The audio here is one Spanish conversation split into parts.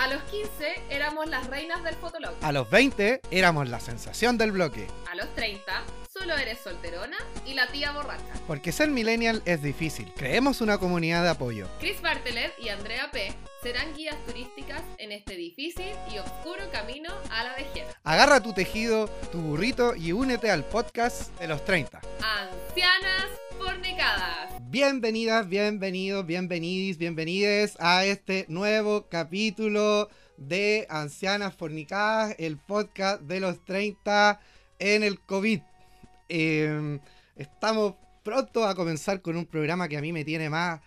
A los 15 éramos las reinas del fotolog. A los 20 éramos la sensación del bloque. A los 30 solo eres solterona y la tía borracha. Porque ser millennial es difícil. Creemos una comunidad de apoyo. Chris Bartelet y Andrea P. serán guías turísticas en este difícil y oscuro camino a la vejez. Agarra tu tejido, tu burrito y únete al podcast de los 30. Ancianas fornicadas. Bienvenidas, bienvenidos, bienvenidis, bienvenides a este nuevo capítulo de Ancianas Fornicadas, el podcast de los 30 en el COVID. Eh, estamos pronto a comenzar con un programa que a mí me tiene más,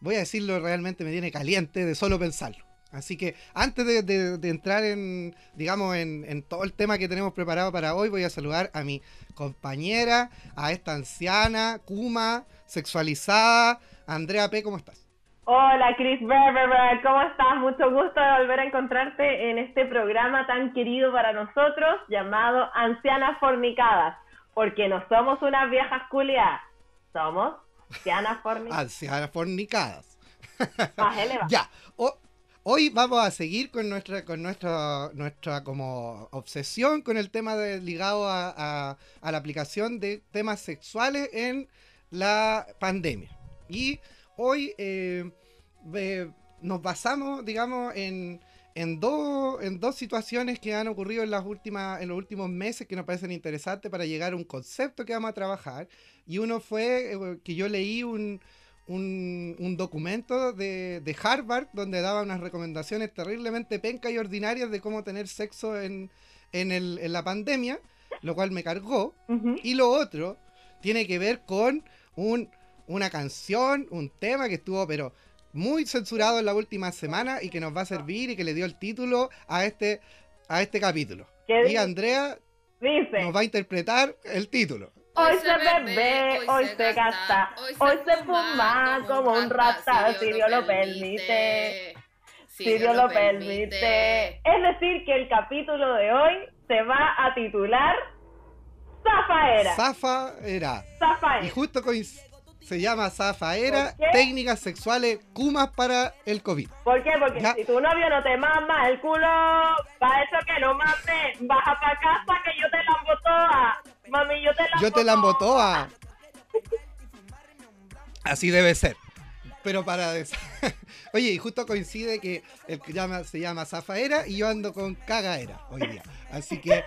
voy a decirlo realmente, me tiene caliente de solo pensarlo. Así que antes de, de- de entrar en, digamos, en, en todo el tema que tenemos preparado para hoy, voy a saludar a mi compañera, a esta anciana, Kuma, sexualizada. Andrea P., ¿cómo estás? Hola Chris Berber, ¿cómo estás? Mucho gusto de volver a encontrarte en este programa tan querido para nosotros llamado Ancianas Fornicadas, porque no somos unas viejas culiadas, somos ancianas fornicadas. Ancianas fornicadas. Ya, hoy vamos a seguir con nuestra, con nuestra, nuestra como obsesión con el tema ligado a, la aplicación de temas sexuales en la pandemia. Y hoy eh, ve- nos basamos, digamos, en, en, dos, en dos situaciones que han ocurrido en, las últimas, en los últimos meses que nos parecen interesantes para llegar a un concepto que vamos a trabajar. Y uno fue eh, que yo leí un, un, un documento de, de Harvard donde daba unas recomendaciones terriblemente pencas y ordinarias de cómo tener sexo en, en, el- en la pandemia, lo cual me cargó. Y lo otro tiene que ver con un, una canción, un tema que estuvo pero muy censurado en la última semana y que nos va a servir y que le dio el título a este, a este capítulo. ¿Qué Y? Andrea Dice, nos va a interpretar el título. Hoy se bebe, hoy se gasta, hoy se fuma como un rata, si Dios lo permite. Si Dios lo permite. Es decir, que el capítulo de hoy se va a titular Zafaera. Zafa era. Y Zafaera. justo se llama Zafaera, técnicas sexuales Kumas para el COVID. ¿Por qué? Porque Ya. si tu novio no te mama el culo, para eso que no mames, baja para casa que yo te la toda. Mami, yo te la Yo te la embotoa. Así debe ser. Pero para... Oye, y justo coincide que el que llama, se llama Zafaera y yo ando con Cagaera hoy día. Así que...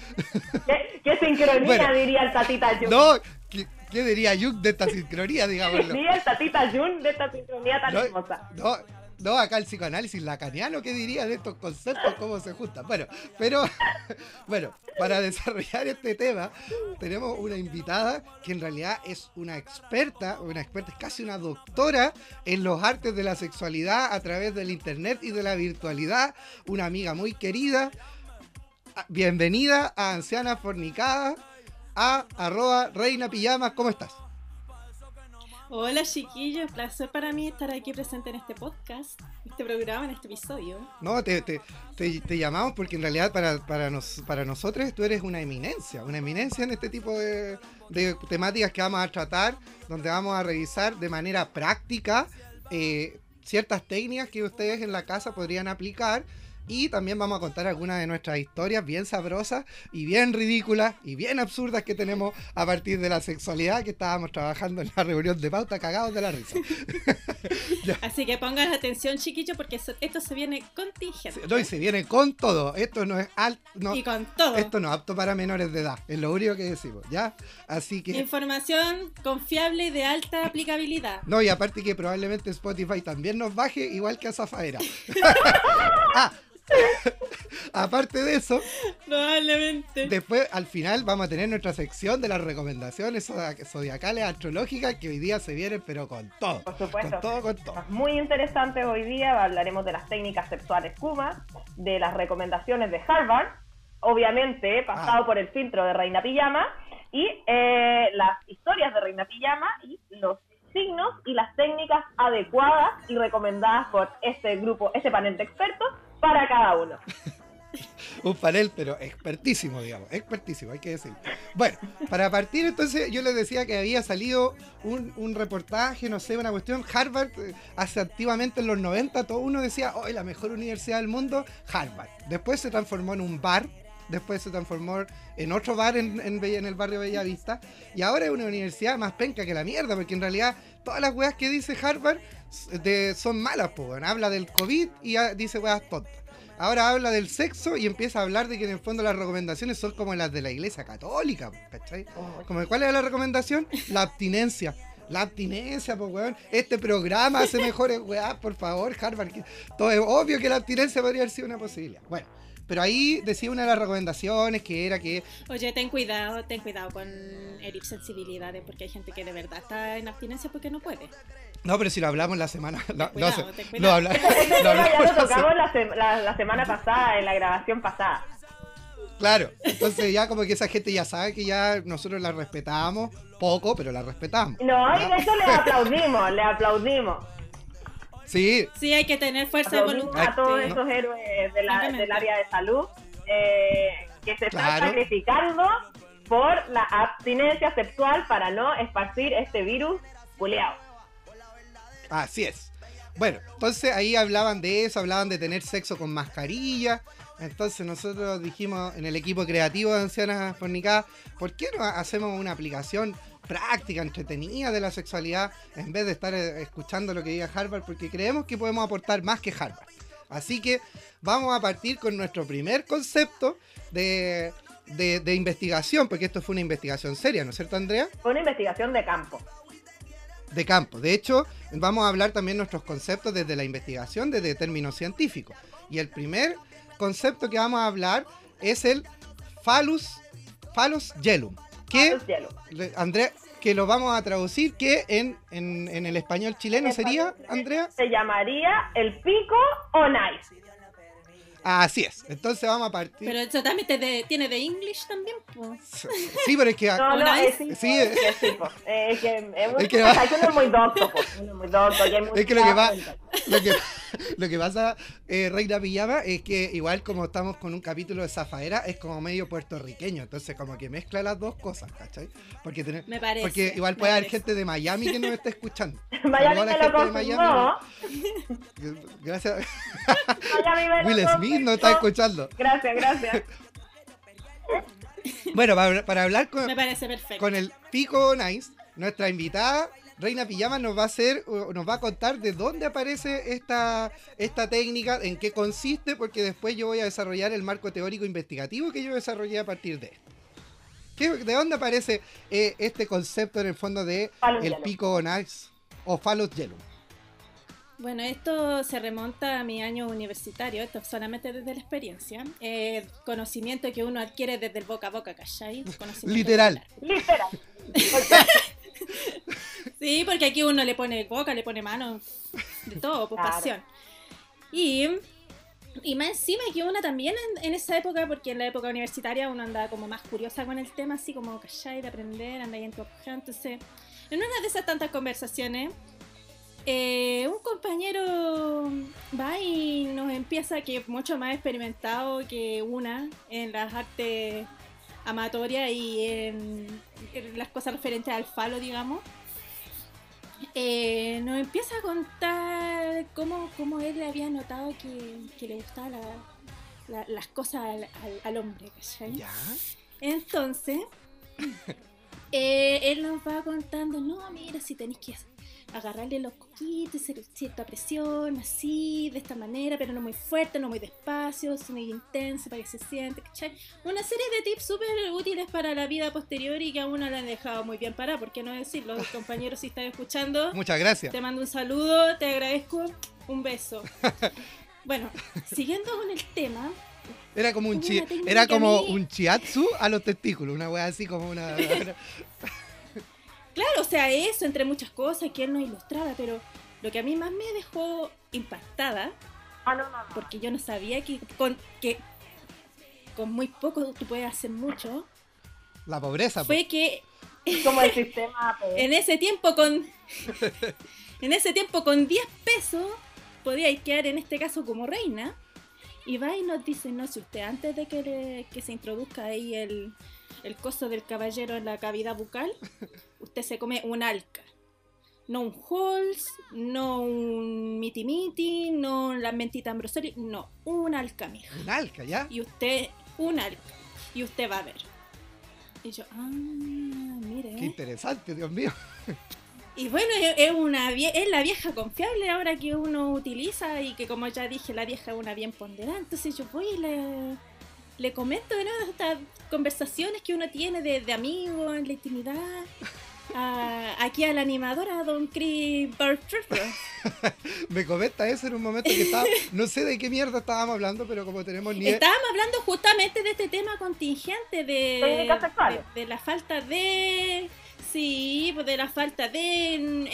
¿Qué, qué sincronía Bueno. diría el tatita Jun? No, ¿qué, qué diría Yuk de esta sincronía, digámoslo? Diría el tatita Jun de esta sincronía tan No, hermosa. no, no, acá el psicoanálisis lacaniano, ¿qué diría de estos conceptos? ¿Cómo se juntan? Bueno, pero, bueno, para desarrollar este tema, tenemos una invitada que en realidad es una experta, una experta, es casi una doctora en los artes de la sexualidad a través del internet y de la virtualidad, una amiga muy querida. Bienvenida a Anciana Fornicada, a arroba Reina Pijamas, ¿cómo estás? Hola chiquillos, placer para mí estar aquí presente en este podcast, este programa, en este episodio. No, te, te, te- te llamamos porque en realidad para, para, nos, para nosotros tú eres una eminencia, una eminencia en este tipo de, de temáticas que vamos a tratar, donde vamos a revisar de manera práctica eh, ciertas técnicas que ustedes en la casa podrían aplicar. Y también vamos a contar algunas de nuestras historias bien sabrosas y bien ridículas y bien absurdas que tenemos a partir de la sexualidad que estábamos trabajando en la reunión de pauta cagados de la risa. Así que pongan atención chiquillos porque esto se viene contingente. No, y se viene con todo. Esto no es alto. No, Y con todo. Esto no es apto para menores de edad, es lo único que decimos, ¿ya? Así que... Información confiable y de alta aplicabilidad. No, y aparte que probablemente Spotify también nos baje, igual que a Zafaera. ah, aparte de eso, Probablemente. después al final vamos a tener nuestra sección de las recomendaciones zodia- zodiacales astrológicas que hoy día se vienen, pero con todo. Por supuesto. Con todo, con todo. Muy interesantes hoy día, hablaremos de las técnicas sexuales Kuma, de las recomendaciones de Harvard, obviamente pasado Ah. por el filtro de Reina Pijama, y eh, las historias de Reina Pijama y los signos y las técnicas adecuadas y recomendadas por este grupo, este panel de expertos para cada uno. un panel, pero expertísimo, digamos, expertísimo, hay que decir. Bueno, para partir entonces yo les decía que había salido un, reportaje, no sé, una cuestión, Harvard, eh, hace activamente en los 90, todo uno decía, hoy la mejor universidad del mundo, Harvard. Después se transformó en un bar, después se transformó en otro bar en, en, el barrio Bellavista, y ahora es una universidad más penca que la mierda, porque en realidad todas las weas que dice Harvard son malas, pues, habla del COVID y dice weas tontas. Ahora habla del sexo y empieza a hablar de que en el fondo las recomendaciones son como las de la iglesia católica, ¿cachai? Como, ¿Cuál es la recomendación? La abstinencia. La abstinencia, pues, weón. Este programa hace mejores weas, por favor, Harvard. Todo es obvio que la abstinencia podría haber sido una posibilidad. Bueno, pero ahí decía una de las recomendaciones que era que. Oye, ten cuidado, ten cuidado con herir sensibilidades, porque hay gente que de verdad está en abstinencia porque no puede. No, pero si lo hablamos la semana. no, sé, no hablamos. ya lo tocamos la, semana pasada, en la grabación pasada. Claro, entonces ya como que esa gente ya sabe que ya nosotros la respetamos poco, pero la respetamos. No, y de hecho le aplaudimos, le aplaudimos. Sí. Sí, hay que tener fuerza de voluntad. A todos esos héroes de la, del área de salud eh, que se están sacrificando por la abstinencia sexual para no esparcir este virus culeado. Así es. Bueno, entonces ahí hablaban de eso, hablaban de tener sexo con mascarilla. Entonces nosotros dijimos en el equipo creativo de Ancianas Fornicadas, ¿por qué no hacemos una aplicación práctica, entretenida de la sexualidad en vez de estar eh, escuchando lo que diga Harvard? Porque creemos que podemos aportar más que Harvard. Así que vamos a partir con nuestro primer concepto de, de investigación, porque esto fue una investigación seria, ¿no es cierto, Andrea? Fue una investigación de campo de campo. De hecho, vamos a hablar también nuestros conceptos desde la investigación, desde términos científicos. Y el primer concepto que vamos a hablar es el Phallus, Phallus Gelum. Que, Andrea, que lo vamos a traducir, que en, en, el español chileno sería, Andrea. Se llamaría el pico o nice. Así es. Entonces vamos a partir. Pero eso también tiene de English también, Sí, pero es que. No, no, es, sí, sí, es, que sí, Es que es, que va... es muy docto, Es muy docto. Es que lo que va. Lo que, lo que pasa, eh, Reina Pijama, es que igual como estamos con un capítulo de Zafaera, es como medio puertorriqueño. Entonces, como que mezcla las dos cosas, ¿cachai? Porque, tener, me parece, porque igual puede haber gente de Miami que nos esté escuchando. Miami me lo confirmó. Gracias. Will Smith nos está escuchando. Gracias, gracias. Bueno, para, hablar con, Me parece perfecto. con el Pico Nice, nuestra invitada Reina Pijama nos va a hacer, nos va a contar de dónde aparece esta, esta técnica, en qué consiste, porque después yo voy a desarrollar el marco teórico investigativo que yo desarrollé a partir de esto. ¿De dónde aparece eh, este concepto en el fondo de el pico nice o Phallus Yellow? Bueno, esto se remonta a mi año universitario, esto solamente desde la experiencia. Eh, conocimiento que uno adquiere desde el boca a boca, ¿cachai? Literal. Literal. sí, porque aquí uno le pone boca, le pone mano, de todo, por pasión. Y, y más encima que uno también en, esa época, porque en la época universitaria uno andaba como más curiosa con el tema, así como cachai, de aprender, ahí en tu Entonces, en una de esas tantas conversaciones, eh, un compañero va y nos empieza, que es mucho más experimentado que una en las artes amatorias y en, las cosas referentes al falo, digamos. Eh, nos empieza a contar cómo, cómo, él le había notado que, le gustaban las cosas al, hombre, Entonces, eh, él nos va contando, no, mira, si tenéis que agarrarle los coquitos, hacer cierta presión, así, de esta manera, pero no muy fuerte, no muy despacio, muy intenso para que se siente, ¿cachai? Una serie de tips súper útiles para la vida posterior y que a uno le han dejado muy bien para, ¿por qué no decirlo? Compañeros, si están escuchando, muchas gracias. Te mando un saludo, te agradezco, un beso. Bueno, siguiendo con el tema, era como un chi era como un chiatsu a los testículos, una wea así como una Claro, o sea, eso entre muchas cosas que él nos ilustraba, pero lo que a mí más me dejó impactada, ah, porque yo no sabía que con, que con muy poco tú puedes hacer mucho. La pobreza. Fue que como el sistema pues. en ese tiempo con en ese tiempo con 10 pesos podíais quedar en este caso como reina Y va y nos dice, no, si usted antes de que, que se introduzca ahí el, el coso del caballero en la cavidad bucal, usted se come un alca. No un Halls, no un Miti Miti, no la mentita Ambrosoli, no, un alca, mija. Un alca, ¿ya? Y usted, un alca. Y usted va a ver. Y yo, ah, mire. Qué interesante, Dios mío. Y bueno, es, una, es la vieja confiable ahora que uno utiliza y que como ya dije, la vieja es una bien ponderada. Entonces yo voy y le, le comento de nuevo estas conversaciones que uno tiene de, de amigos en la intimidad. aquí a la animadora, Don Chris Me comenta eso en un momento que estaba, no sé de qué mierda estábamos hablando, pero como tenemos ni... Estábamos hablando justamente de este tema contingente de, de, de la falta de Sí, pues de la falta de en,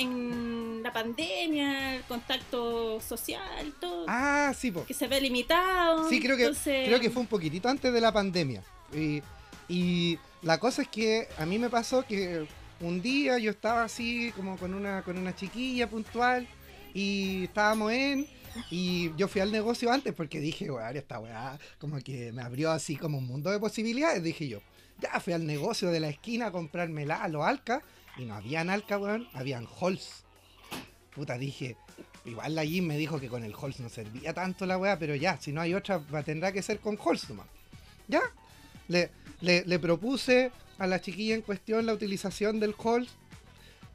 la pandemia, el contacto social, todo. Ah, sí, pues. Que se ve limitado. Sí, creo que, creo que fue un poquitito antes de la pandemia. Y, y la cosa es que a mí me pasó que un día yo estaba así como con una, con una chiquilla puntual y estábamos en... Y yo fui al negocio antes porque dije, weá, esta weá como que me abrió así como un mundo de posibilidades, dije yo. Ya fui al negocio de la esquina a comprarme la, los Alca y no habían Alca, weón, habían Halls. Puta, dije, igual la Jim me dijo que con el Halls no servía tanto la weá, pero ya, si no hay otra, tendrá que ser con Halls nomás. Ya, le, le, propuse a la chiquilla en cuestión la utilización del Halls.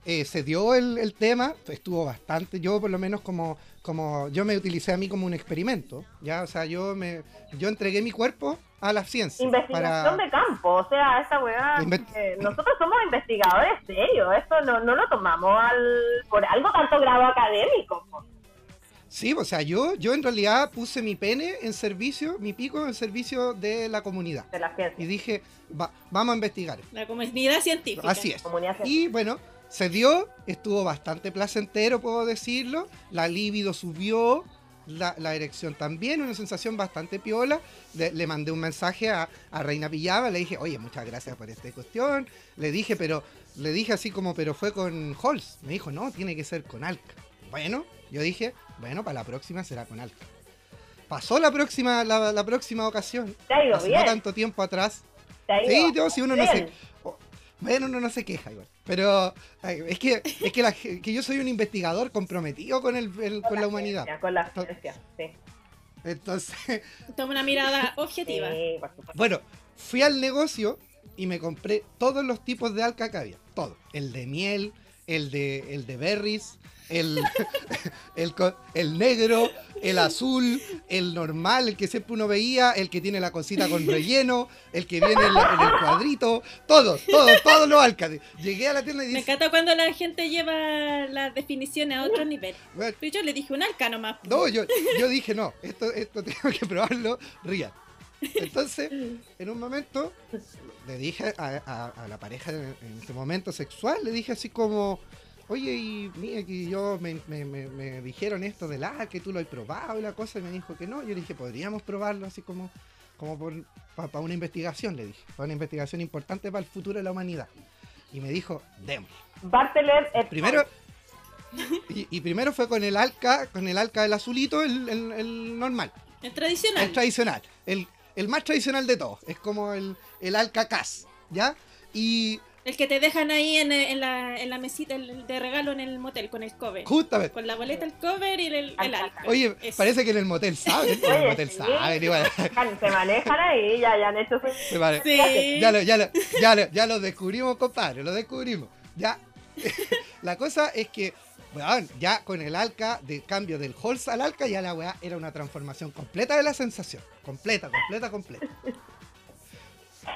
Eh, se dio el, el, tema, estuvo bastante, yo por lo menos como, como, yo me utilicé a mí como un experimento, ya, o sea, yo me, yo entregué mi cuerpo a la ciencia. Investigación de campo, o sea, esa weá. nosotros somos investigadores serios, esto no, no lo tomamos al, por algo tanto grado académico. Sí, o sea, yo, yo en realidad puse mi pene en servicio, mi pico en servicio de la comunidad. De la ciencia. Y dije, vamos a investigar. La comunidad científica. Así es. Y bueno, se dio, estuvo bastante placentero, puedo decirlo. La libido subió, la, la, erección también, una sensación bastante piola. Le, mandé un mensaje a, Reina Pillaba, le dije, oye, muchas gracias por esta cuestión. Le dije, pero, le dije así como, pero fue con Halls. Me dijo, no, tiene que ser con Alca. Bueno, yo dije, bueno, para la próxima será con Alca. Pasó la próxima, la, próxima ocasión. Hace no tanto tiempo atrás. sí, yo, si uno no se. Bueno, uno no se queja igual. Pero es que es que, que, yo soy un investigador comprometido con, el, con, la, humanidad. con la ciencia, sí. Entonces. Toma una mirada objetiva. bueno, fui al negocio y me compré todos los tipos de alca que había. Todo. El de miel, el de, el de berries, el, el, el, negro, el azul, el normal, el que siempre uno veía, el que tiene la cosita con relleno, el que viene en, el cuadrito, todos, todos, todos los alcaldes. Llegué a la tienda y dije... Me encanta cuando la gente lleva las definiciones a otro nivel. yo le dije un alca nomás. No, yo, yo dije no, esto, esto tengo que probarlo real. Entonces, en un momento, le dije a, a la pareja en ese momento sexual, le dije así como oye, y mira que yo me, dijeron esto del A, que tú lo has probado y la cosa, y me dijo que no. Yo le dije, podríamos probarlo así como, como para una investigación, le dije, para una investigación importante para el futuro de la humanidad. Y me dijo, demos. Primero, y, primero fue con el alca, con el alca del azulito, el, normal. El tradicional. El tradicional. El, el más tradicional de todos. Es como el, el alca cas, ¿ya? Y el que te dejan ahí en, en, la, en la mesita de regalo en el motel con el cover. Justamente. Con la boleta, el cover y el, el alca. Oye, parece que en el motel saben. En el motel saben. Se manejan ahí, ya, ya han hecho su... sí. ya, lo, ya, lo, ya, lo, ya lo descubrimos, compadre, lo descubrimos. Ya. la cosa es que, weón, ya con el alca, de cambio del Holz al alca, ya la weá era una transformación completa de la sensación. Completa, completa, completa.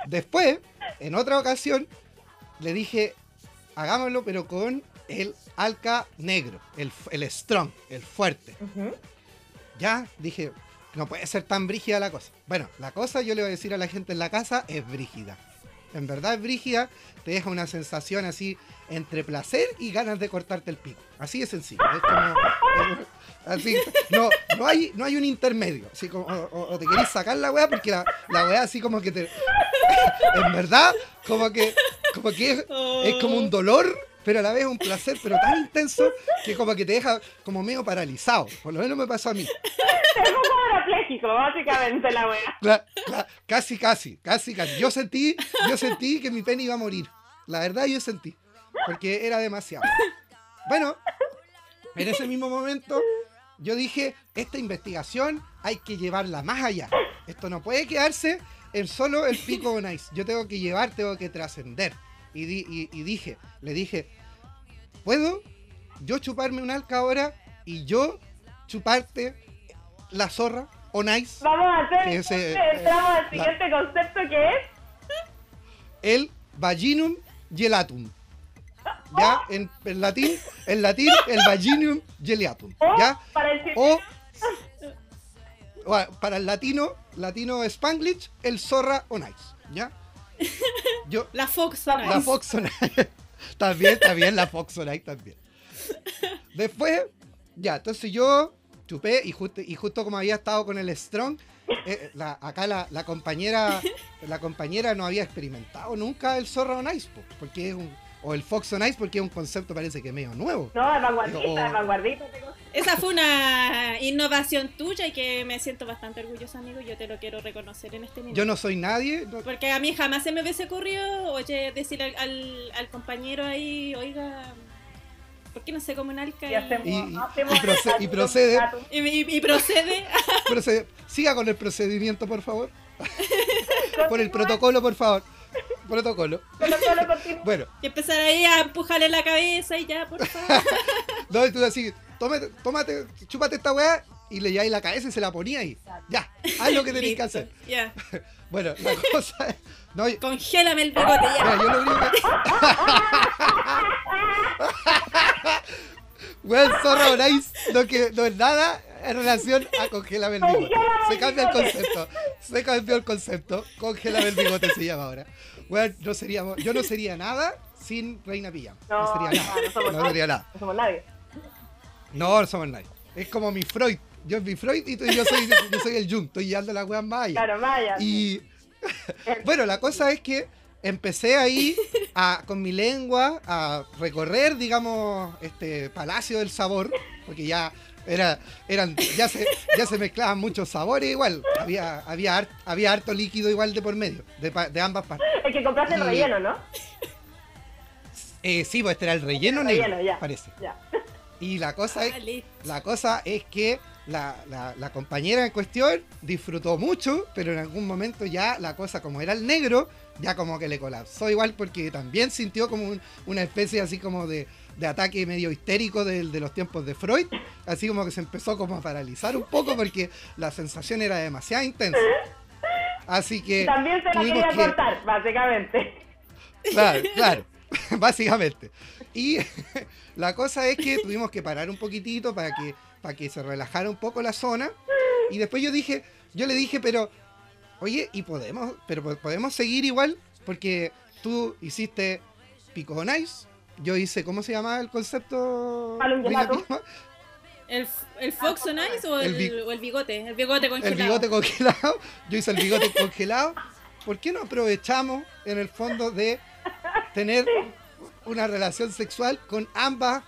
Después, en otra ocasión, le dije, hagámoslo, pero con el alca negro, el, el strong, el fuerte. Ya, dije, no puede ser tan brígida la cosa. Bueno, la cosa yo le voy a decir a la gente en la casa es brígida. En verdad es brígida, te deja una sensación así entre placer y ganas de cortarte el pico. Así de sencillo. Es como, así, no, no, hay, no hay un intermedio. Así como, o, te querés sacar la weá porque la, la weá así como que te. en verdad, como que, como que es, como un dolor, pero a la vez un placer, pero tan intenso que como que te deja como medio paralizado. Por lo menos me pasó a mí. Es como parapléjico, básicamente la wea. casi, casi, casi, casi. Yo sentí, yo sentí que mi pene iba a morir. La verdad yo sentí. Porque era demasiado. Bueno, en ese mismo momento yo dije, esta investigación hay que llevarla más allá. Esto no puede quedarse en solo el pico nice. Yo tengo que llevar, tengo que trascender. Y, y, dije, le dije, ¿puedo yo chuparme un alca ahora y yo chuparte la zorra o nice? Vamos a hacer, entramos al siguiente concepto que es el vaginum gelatum. ¿Ya? En, latín, en latín, el vaginum gelatum. ¿Ya? Para el o para el latino, latino Spanglish, el zorra o nice. ¿Ya? Yo, la Fox La Fox también, también, la Fox también. Después, ya, entonces yo chupé y justo, y justo como había estado con el Strong, eh, acá la, compañera la compañera no había experimentado nunca el zorra o nice, porque es un o el Fox on Ice porque es un concepto parece que medio nuevo. No, es vanguardista, es vanguardista. Esa fue una innovación tuya y que me siento bastante orgullosa, amigo. Yo te lo quiero reconocer en este momento. Yo no soy nadie. Porque a mí jamás se me hubiese ocurrido, oye, decir al, al, compañero ahí, oiga, ¿por qué no se come un alca? Y, y, procede. Y, procede. procede. Siga con el procedimiento, por favor. por el protocolo, por favor protocolo. bueno. Y empezar ahí a empujarle la cabeza y ya, por favor. no, tú así, tómate, tómate, chúpate esta weá y le lleváis la cabeza y se la ponía ahí. Ya, haz lo que tenéis que hacer. Ya. bueno, la cosa es. No, Congélame el bigote ya. Mira, yo lo único que. Weón, zorro nice, no, que, no es nada en relación a congelar el bigote. Se cambia el concepto. Se cambió el concepto. Congelar el bigote se llama ahora. Bueno, no seríamos, yo no sería nada sin Reina Pilla. No, sería nada. No, sería nada. No somos nadie. No, no somos nadie. Es como mi Freud. Yo soy mi Freud y yo soy, yo soy el Jung. Estoy llevando la wea maya. Claro, maya. Y bueno, la cosa es que empecé ahí a, con mi lengua a recorrer, digamos, este palacio del sabor, porque ya era, eran, ya se, ya se mezclaban muchos sabores igual. Había, había, había harto líquido igual de por medio, de, de ambas partes. El que compraste el relleno, ¿no? Eh, sí, pues este era el relleno, negro, parece. Y la cosa es, ah, la cosa es que la, la, compañera en cuestión disfrutó mucho, pero en algún momento ya la cosa como era el negro, ya como que le colapsó igual porque también sintió como una especie así como de, de ataque medio histérico de, de, los tiempos de Freud, así como que se empezó como a paralizar un poco porque la sensación era demasiado intensa. Así que... También se la quería cortar, básicamente. Claro, claro, básicamente. Y la cosa es que tuvimos que parar un poquitito para que, para que se relajara un poco la zona. Y después yo dije, yo le dije, pero, oye, ¿y podemos? Pero podemos seguir igual, porque tú hiciste Pico Nice, yo hice, ¿cómo se llama el concepto? ¿El, el Fox on Ice o el, o el, bigote? El bigote congelado. El bigote congelado. Yo hice el bigote congelado. ¿Por qué no aprovechamos en el fondo de tener una relación sexual con ambas,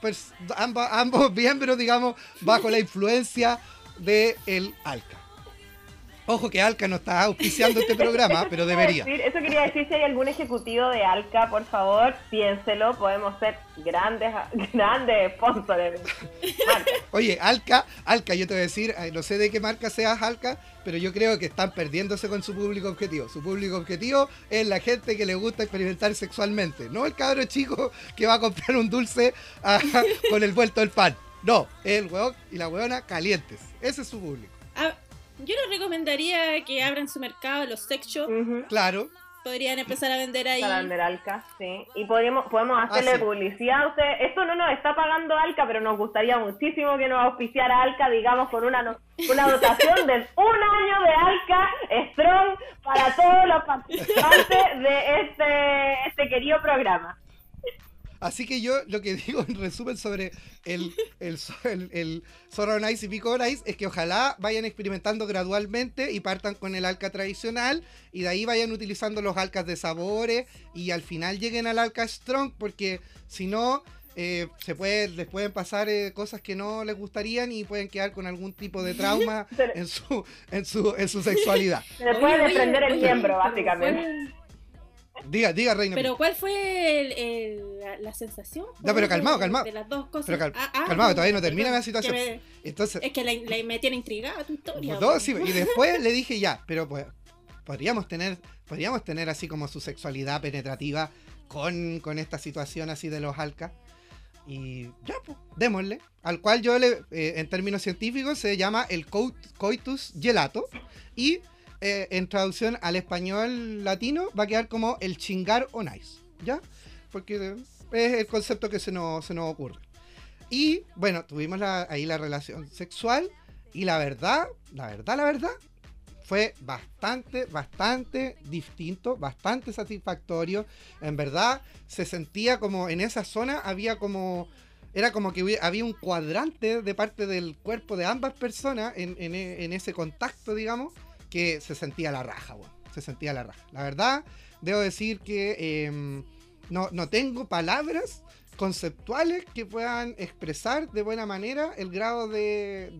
pues, ambas ambos miembros, digamos, bajo la influencia del el alca? Ojo que Alca no está auspiciando este programa, pero debería. eso quería decir, si hay algún ejecutivo de Alca, por favor, piénselo, podemos ser grandes grandes sponsors. Oye, Alca, Alca, yo te voy a decir, no sé de qué marca seas Alca, pero yo creo que están perdiéndose con su público objetivo. Su público objetivo es la gente que le gusta experimentar sexualmente, no el cabro chico que va a comprar un dulce ah, con el vuelto del pan. No, el hueón y la hueona calientes. Ese es su público. Ah, yo les recomendaría que abran su mercado, los sex shops. Claro. Podrían empezar a vender ahí. Para vender Alca, sí. Y podemos, podemos hacerle ah, publicidad a usted. Esto no nos está pagando Alca, pero nos gustaría muchísimo que nos auspiciara Alca, digamos, con una, una dotación de un año de Alca Strong para todos los participantes de este, este querido programa. Así que yo lo que digo en resumen sobre el, el, el, el Ice y Pico Ice es que ojalá vayan experimentando gradualmente y partan con el alca tradicional y de ahí vayan utilizando los alcas de sabores y al final lleguen al alca strong porque si no eh, se puede, les pueden pasar eh, cosas que no les gustarían y pueden quedar con algún tipo de trauma en su, en su, en su sexualidad. Se les puede desprender el miembro, básicamente. Diga, diga, Reina. Pero ¿cuál fue la, sensación? No, pero calmado, calmado. De las dos cosas. Pero ah, ah, calmado, todavía no termina la situación. Entonces, es que me tiene intrigada tu historia. y después le dije ya, pero pues podríamos tener, podríamos tener así como su sexualidad penetrativa con, con esta situación así de los alcas. Y ya, pues, démosle. Al cual yo, le, eh, en términos científicos, se llama el coitus gelato. Y eh, en traducción al español latino va a quedar como el chingar o nice. ¿Ya? Porque es el concepto que se nos, se nos ocurre. Y bueno, tuvimos ahí la relación sexual. Y la verdad, la verdad, la verdad, fue bastante, bastante distinto, bastante satisfactorio. En verdad, se sentía como en esa zona había como. Era como que había un cuadrante de parte del cuerpo de ambas personas en, ese contacto, digamos, que se sentía la raja, bueno, se sentía la raja. La verdad, debo decir que em, no, no tengo palabras conceptuales que puedan expresar de buena manera el grado de,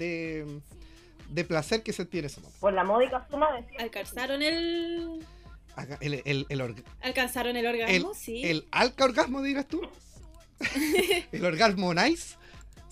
de placer que se tiene ese momento. Por la módica suma de... Alcanzaron el... El, el, el Alcanzaron el orgasmo, sí. El alca orgasmo, dirás tú. el orgasmo nice.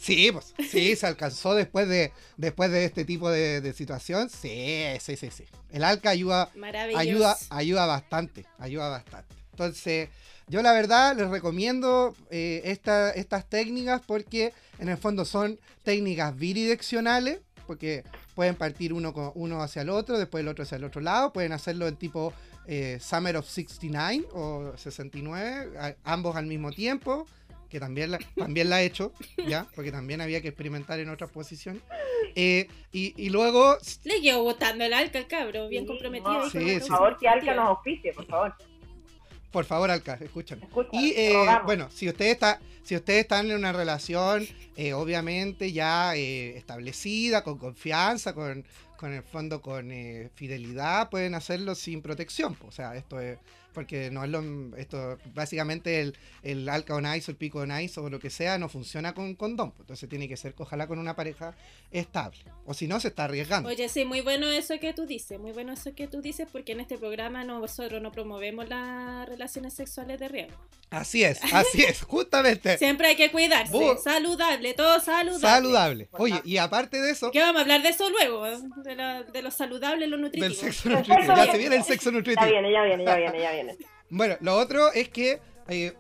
Sí, pues, sí, se alcanzó después de, después de este tipo de, situación. Sí, sí, sí, sí. El alca ayuda, ayuda, ayuda bastante, ayuda bastante. Entonces, yo la verdad les recomiendo eh, estas técnicas porque en el fondo son técnicas bidireccionales porque pueden partir uno, con, uno hacia el otro, después el otro hacia el otro lado, pueden hacerlo en tipo eh, Summer of 69 o 69, ambos al mismo tiempo, que también la, también la he hecho, ¿ya? Porque también había que experimentar en otras posiciones. Eh, y, luego... Le quedó botando el alca al cabro, bien comprometido. por favor, que alca nos auspicie, por favor. Por favor, Alca, escúchame. y eh, bueno, si usted está, si ustedes están en una relación, eh, obviamente ya eh, establecida, con confianza, con, con el fondo con fidelidad, pueden hacerlo sin protección. O sea, esto es porque no es lo esto básicamente el, el Alca on Ice o el Pico on Ice o lo que sea no funciona con condón, pues, entonces tiene que ser ojalá con una pareja estable, o si no se está arriesgando. Oye, sí, muy bueno eso que tú dices, muy bueno eso que tú dices porque en este programa nosotros no promovemos las relaciones sexuales de riesgo. Así es, así es, justamente. Siempre hay que cuidarse, saludable, todo saludable. Saludable. Oye, y aparte de eso... ¿Qué vamos a hablar de eso luego? De, lo, de lo saludable, lo nutritivo. Del sexo nutritivo, ya se viene el sexo nutritivo. Ya viene, ya viene, ya viene, ya viene. Bueno, lo otro es que eh,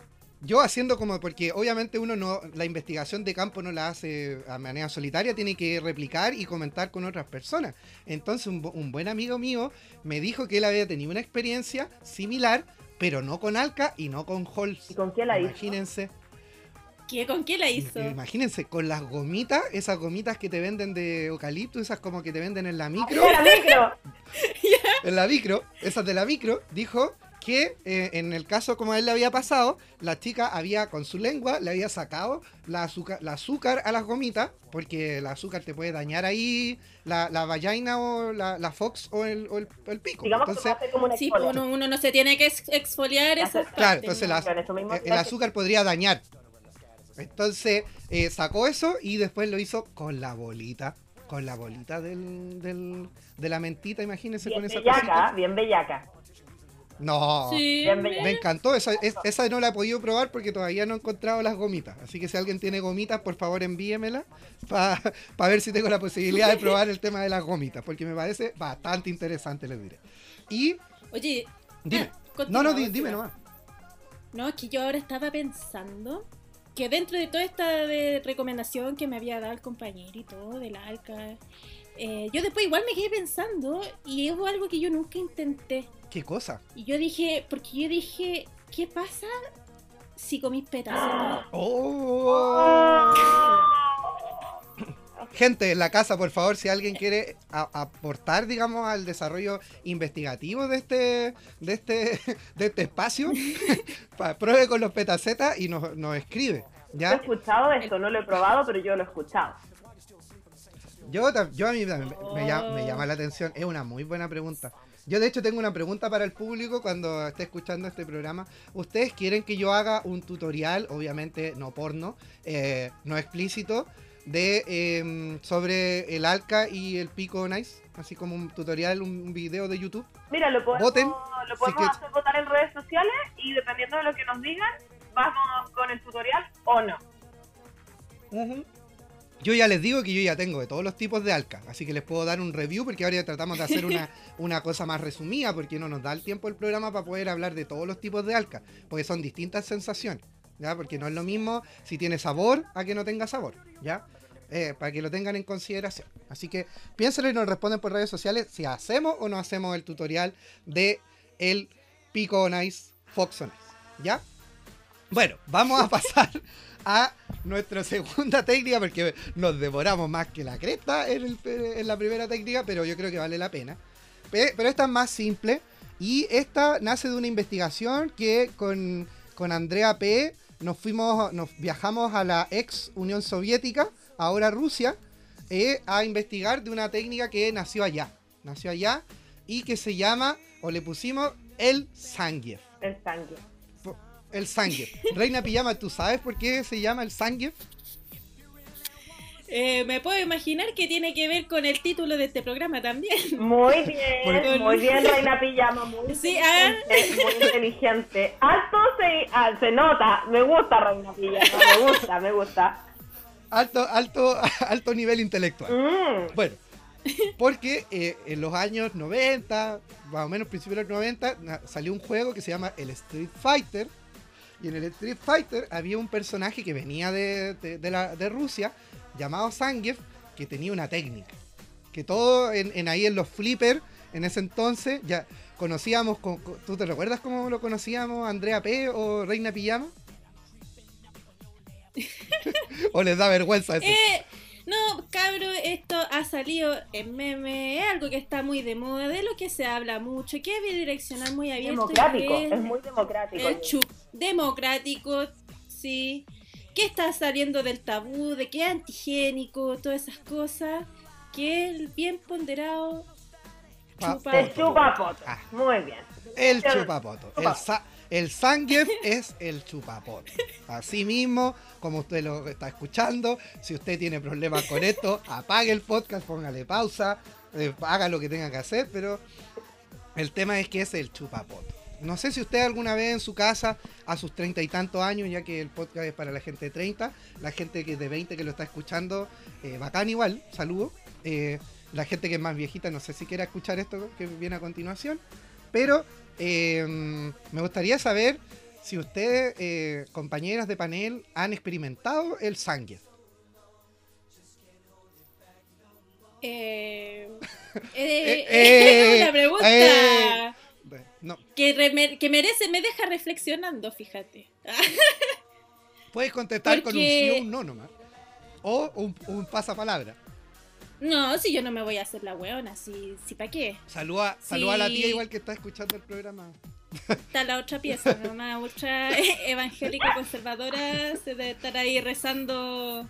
yo haciendo como, porque obviamente uno no, la investigación de campo no la hace a manera solitaria, tiene que replicar y comentar con otras personas. Entonces un, buen amigo mío me dijo que él había tenido una experiencia similar, pero no con Alca y no con Holz. ¿Y con qué la Imagínense. ¿Qué, ¿Con qué la hizo? Imagínense, con las gomitas, esas gomitas que te venden de eucalipto, esas como que te venden en la micro. ¿En la micro? en la micro, esas de la micro, dijo que eh, en el caso como a él le había pasado, la chica había con su lengua le había sacado la azúcar, la azúcar a las gomitas, porque el azúcar te puede dañar ahí la, la vagina o la, fox o el, o el, pico. entonces, sí, pues, uno, uno, no se tiene que exfoliar esas Claro, entonces eh, el azúcar podría dañar. Entonces eh, sacó eso y después lo hizo con la bolita con la bolita del, del, de la mentita, imagínense con esa bellaca, Bien bellaca. No, me encantó. Esa, esa no la he podido probar porque todavía no he encontrado las gomitas. Así que si alguien tiene gomitas, por favor envíemela para ver si tengo la posibilidad de probar el tema de las gomitas. Porque me parece bastante interesante, les diré. Y. Oye, dime. Ah, no, no, dime, nomás. No, es que yo ahora estaba pensando que dentro de toda esta de recomendación que me había dado el compañero y todo, del alca, eh, yo después igual me quedé pensando y hubo algo que yo nunca intenté. ¿Qué cosa? Y yo dije, porque yo dije, ¿qué pasa si comís petas? ¡Oh! gente en la casa, por favor, si alguien quiere aportar, digamos, al desarrollo investigativo de este, de este, de este espacio, pruebe con los petacetas y nos, nos escribe. ¿ya? he escuchado esto, no lo he probado, pero yo lo he escuchado. Yo, yo a mí me, me, llama, la atención, es una muy buena pregunta. Yo de hecho tengo una pregunta para el público cuando esté escuchando este programa. ¿Ustedes quieren que yo haga un tutorial, obviamente no porno, eh, no explícito, de em, sobre el Alca y el Pico Nice? Así como un tutorial, un video de YouTube. Mira, lo podemos, lo podemos hacer votar en redes sociales y dependiendo de lo que nos digan, vamos con el tutorial o no. Yo ya les digo que yo ya tengo de todos los tipos de alca, así que les puedo dar un review porque ahora ya tratamos de hacer una, una cosa más resumida porque no nos da el tiempo el programa para poder hablar de todos los tipos de alca, porque son distintas sensaciones, ¿ya? Porque no es lo mismo si tiene sabor a que no tenga sabor, ¿ya? Eh, para que lo tengan en consideración. Así que piénsenlo y nos responden por redes sociales si hacemos o no hacemos el tutorial de el Pico Nice Fox ¿ya? Bueno, vamos a pasar a nuestra segunda técnica, porque nos devoramos más que la cresta en, la primera técnica, pero yo creo que vale la pena. Pero esta es más simple y esta nace de una investigación que con, Andrea P. nos fuimos, nos viajamos a la ex Unión Soviética, ahora Rusia, eh, a investigar de una técnica que nació allá. Nació allá y que se llama, o le pusimos, el Sangiev. El Sangiev el Zangief. Reina Pijama, ¿tú sabes por qué se llama el Zangief? Eh, me puedo imaginar que tiene que ver con el título de este programa también. Muy bien, muy bien, Reina Pijama, muy, sí, ah. inteligente, muy inteligente. Alto se, ah, se nota, me gusta Reina Pijama, me gusta, me gusta. Alto, alto, alto nivel intelectual. Mm. Bueno, porque eh, en los años 90, más o menos principios de los 90, salió un juego que se llama el Street Fighter y en el Street Fighter había un personaje que venía de, de, Rusia, llamado Zangief, que tenía una técnica. Que todo en, ahí en los flippers, en ese entonces, ya conocíamos, con, ¿tú te recuerdas cómo lo conocíamos, Andrea P o Reina Pijama? ¿O les da vergüenza eso? Eh, no, cabro, esto ha salido en meme, es algo que está muy de moda, de lo que se habla mucho, que es bidireccional muy abierto. Democrático, es, muy democrático. El chup democrático, sí. Que está saliendo del tabú, de que es antigénico, todas esas cosas. Que es bien ponderado. Chupa el chupapoto. Ah. Muy bien. El chupapoto. El, el Zangief es el chupapoto. Así mismo, como usted lo está escuchando, si usted tiene problemas con esto, apague el podcast, póngale pausa, eh, haga lo que tenga que hacer, pero el tema es que es el chupapoto. No sé si usted alguna vez en su casa, a sus treinta y tantos años, ya que el podcast es para la gente de 30, la gente que de 20 que lo está escuchando, eh, bacán igual, saludo. Eh, la gente que es más viejita, no sé si quiera escuchar esto que viene a continuación, pero Em, me gustaría saber si ustedes, eh, compañeras de panel, han experimentado el sangue. Eh, eh, eh, una pregunta que, que, merece, me deja reflexionando, fíjate. Puedes contestar con un sí o un no nomás. O un, un pasapalabra. No, si yo no me voy a hacer la weona, si, si para qué. Saluda, a la tía igual que está escuchando el programa. Está la otra pieza, una otra evangélica conservadora se debe estar ahí rezando.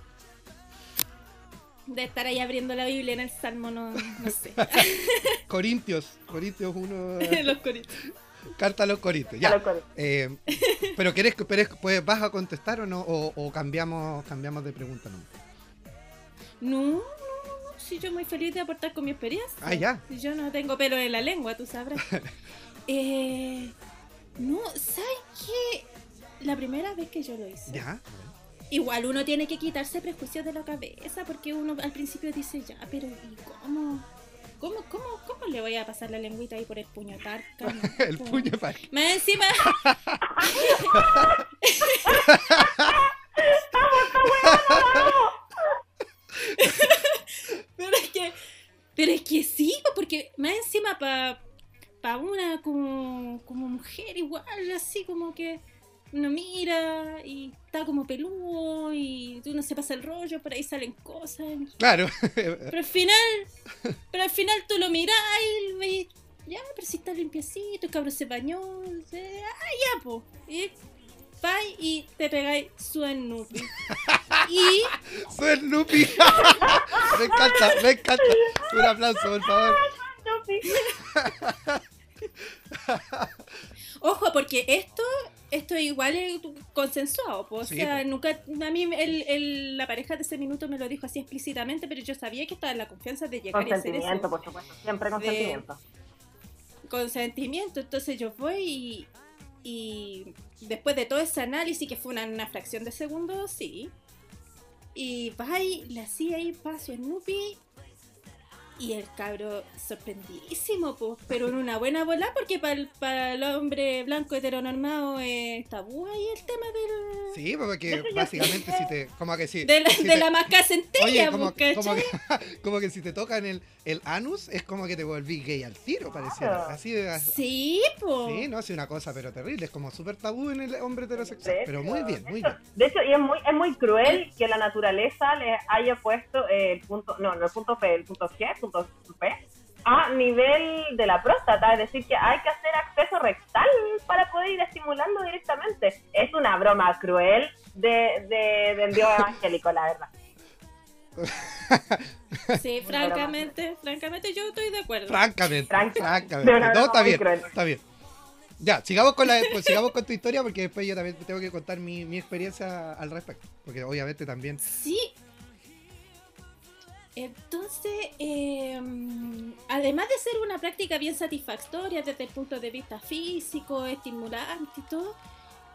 De estar ahí abriendo la Biblia en el Salmo, no, sé. Corintios, Corintios 1. los Corintios. Carta a los Corintios, ya. Eh, pero querés, pues, ¿vas a contestar o no? ¿O, cambiamos, cambiamos de pregunta? No, no sí, yo muy feliz de aportar con mi experiencia. Ah, ya. Yo no tengo pelo en la lengua, tú sabrás. eh, no, ¿sabes qué? La primera vez que yo lo hice. Ya. Igual uno tiene que quitarse prejuicios de la cabeza porque uno al principio dice, ya, pero ¿y cómo? ¿Cómo, cómo, cómo le voy a pasar la lengüita ahí por el puño tarca? el puño tarca. Más encima. pero es que, pero es que sí, porque más encima para pa una como, como mujer igual, así como que uno mira y está como peludo y uno se pasa el rollo, por ahí salen cosas. Claro. Pero al final, pero al final tú lo miras y ya, pero si está limpiecito, el cabrón se bañó, ah, ya, po. Y vais y te pegáis su Snoopy. y... Su Snoopy. me encanta, me encanta. Un aplauso, por favor. Ojo, porque esto esto igual es consensuado, o sea, nunca, a mí el, el, la pareja de ese minuto me lo dijo así explícitamente, pero yo sabía que estaba en la confianza de llegar a hacer eso. por supuesto, siempre consentimiento. consentimiento, entonces yo voy y, y después de todo ese análisis, que fue una, una fracción de segundo, sí, y va y le hacía ahí paso en Snoopy y el cabro sorprendidísimo, pues, pero en una buena bola, porque para el, para el hombre blanco heteronormado es tabú ahí el tema del. Sí, porque básicamente si te. Como que si. De la, de la máscara centella, Oye, como, como, que, como que si te tocan el, el anus, es como que te volví gay al tiro, pareciera. Así de. Sí, pues. Sí, no, hace una cosa, pero terrible. Es como súper tabú en el hombre heterosexual. pero muy bien, muy bien. De hecho, y es muy, es muy cruel que la naturaleza le haya puesto el punto. No, no el punto P, el punto G, a nivel de la próstata, es decir, que hay que hacer acceso rectal para poder ir estimulando directamente. Es una broma cruel de, de del Dios evangélico, la verdad. Sí, francamente, francamente yo estoy de acuerdo. Francamente, francamente. No, está bien, está bien. Ya, sigamos con, la, pues, sigamos con tu historia porque después yo también tengo que contar mi, mi experiencia al respecto. Porque obviamente también... Sí, entonces, em, además de ser una práctica bien satisfactoria desde el punto de vista físico, estimulante y todo,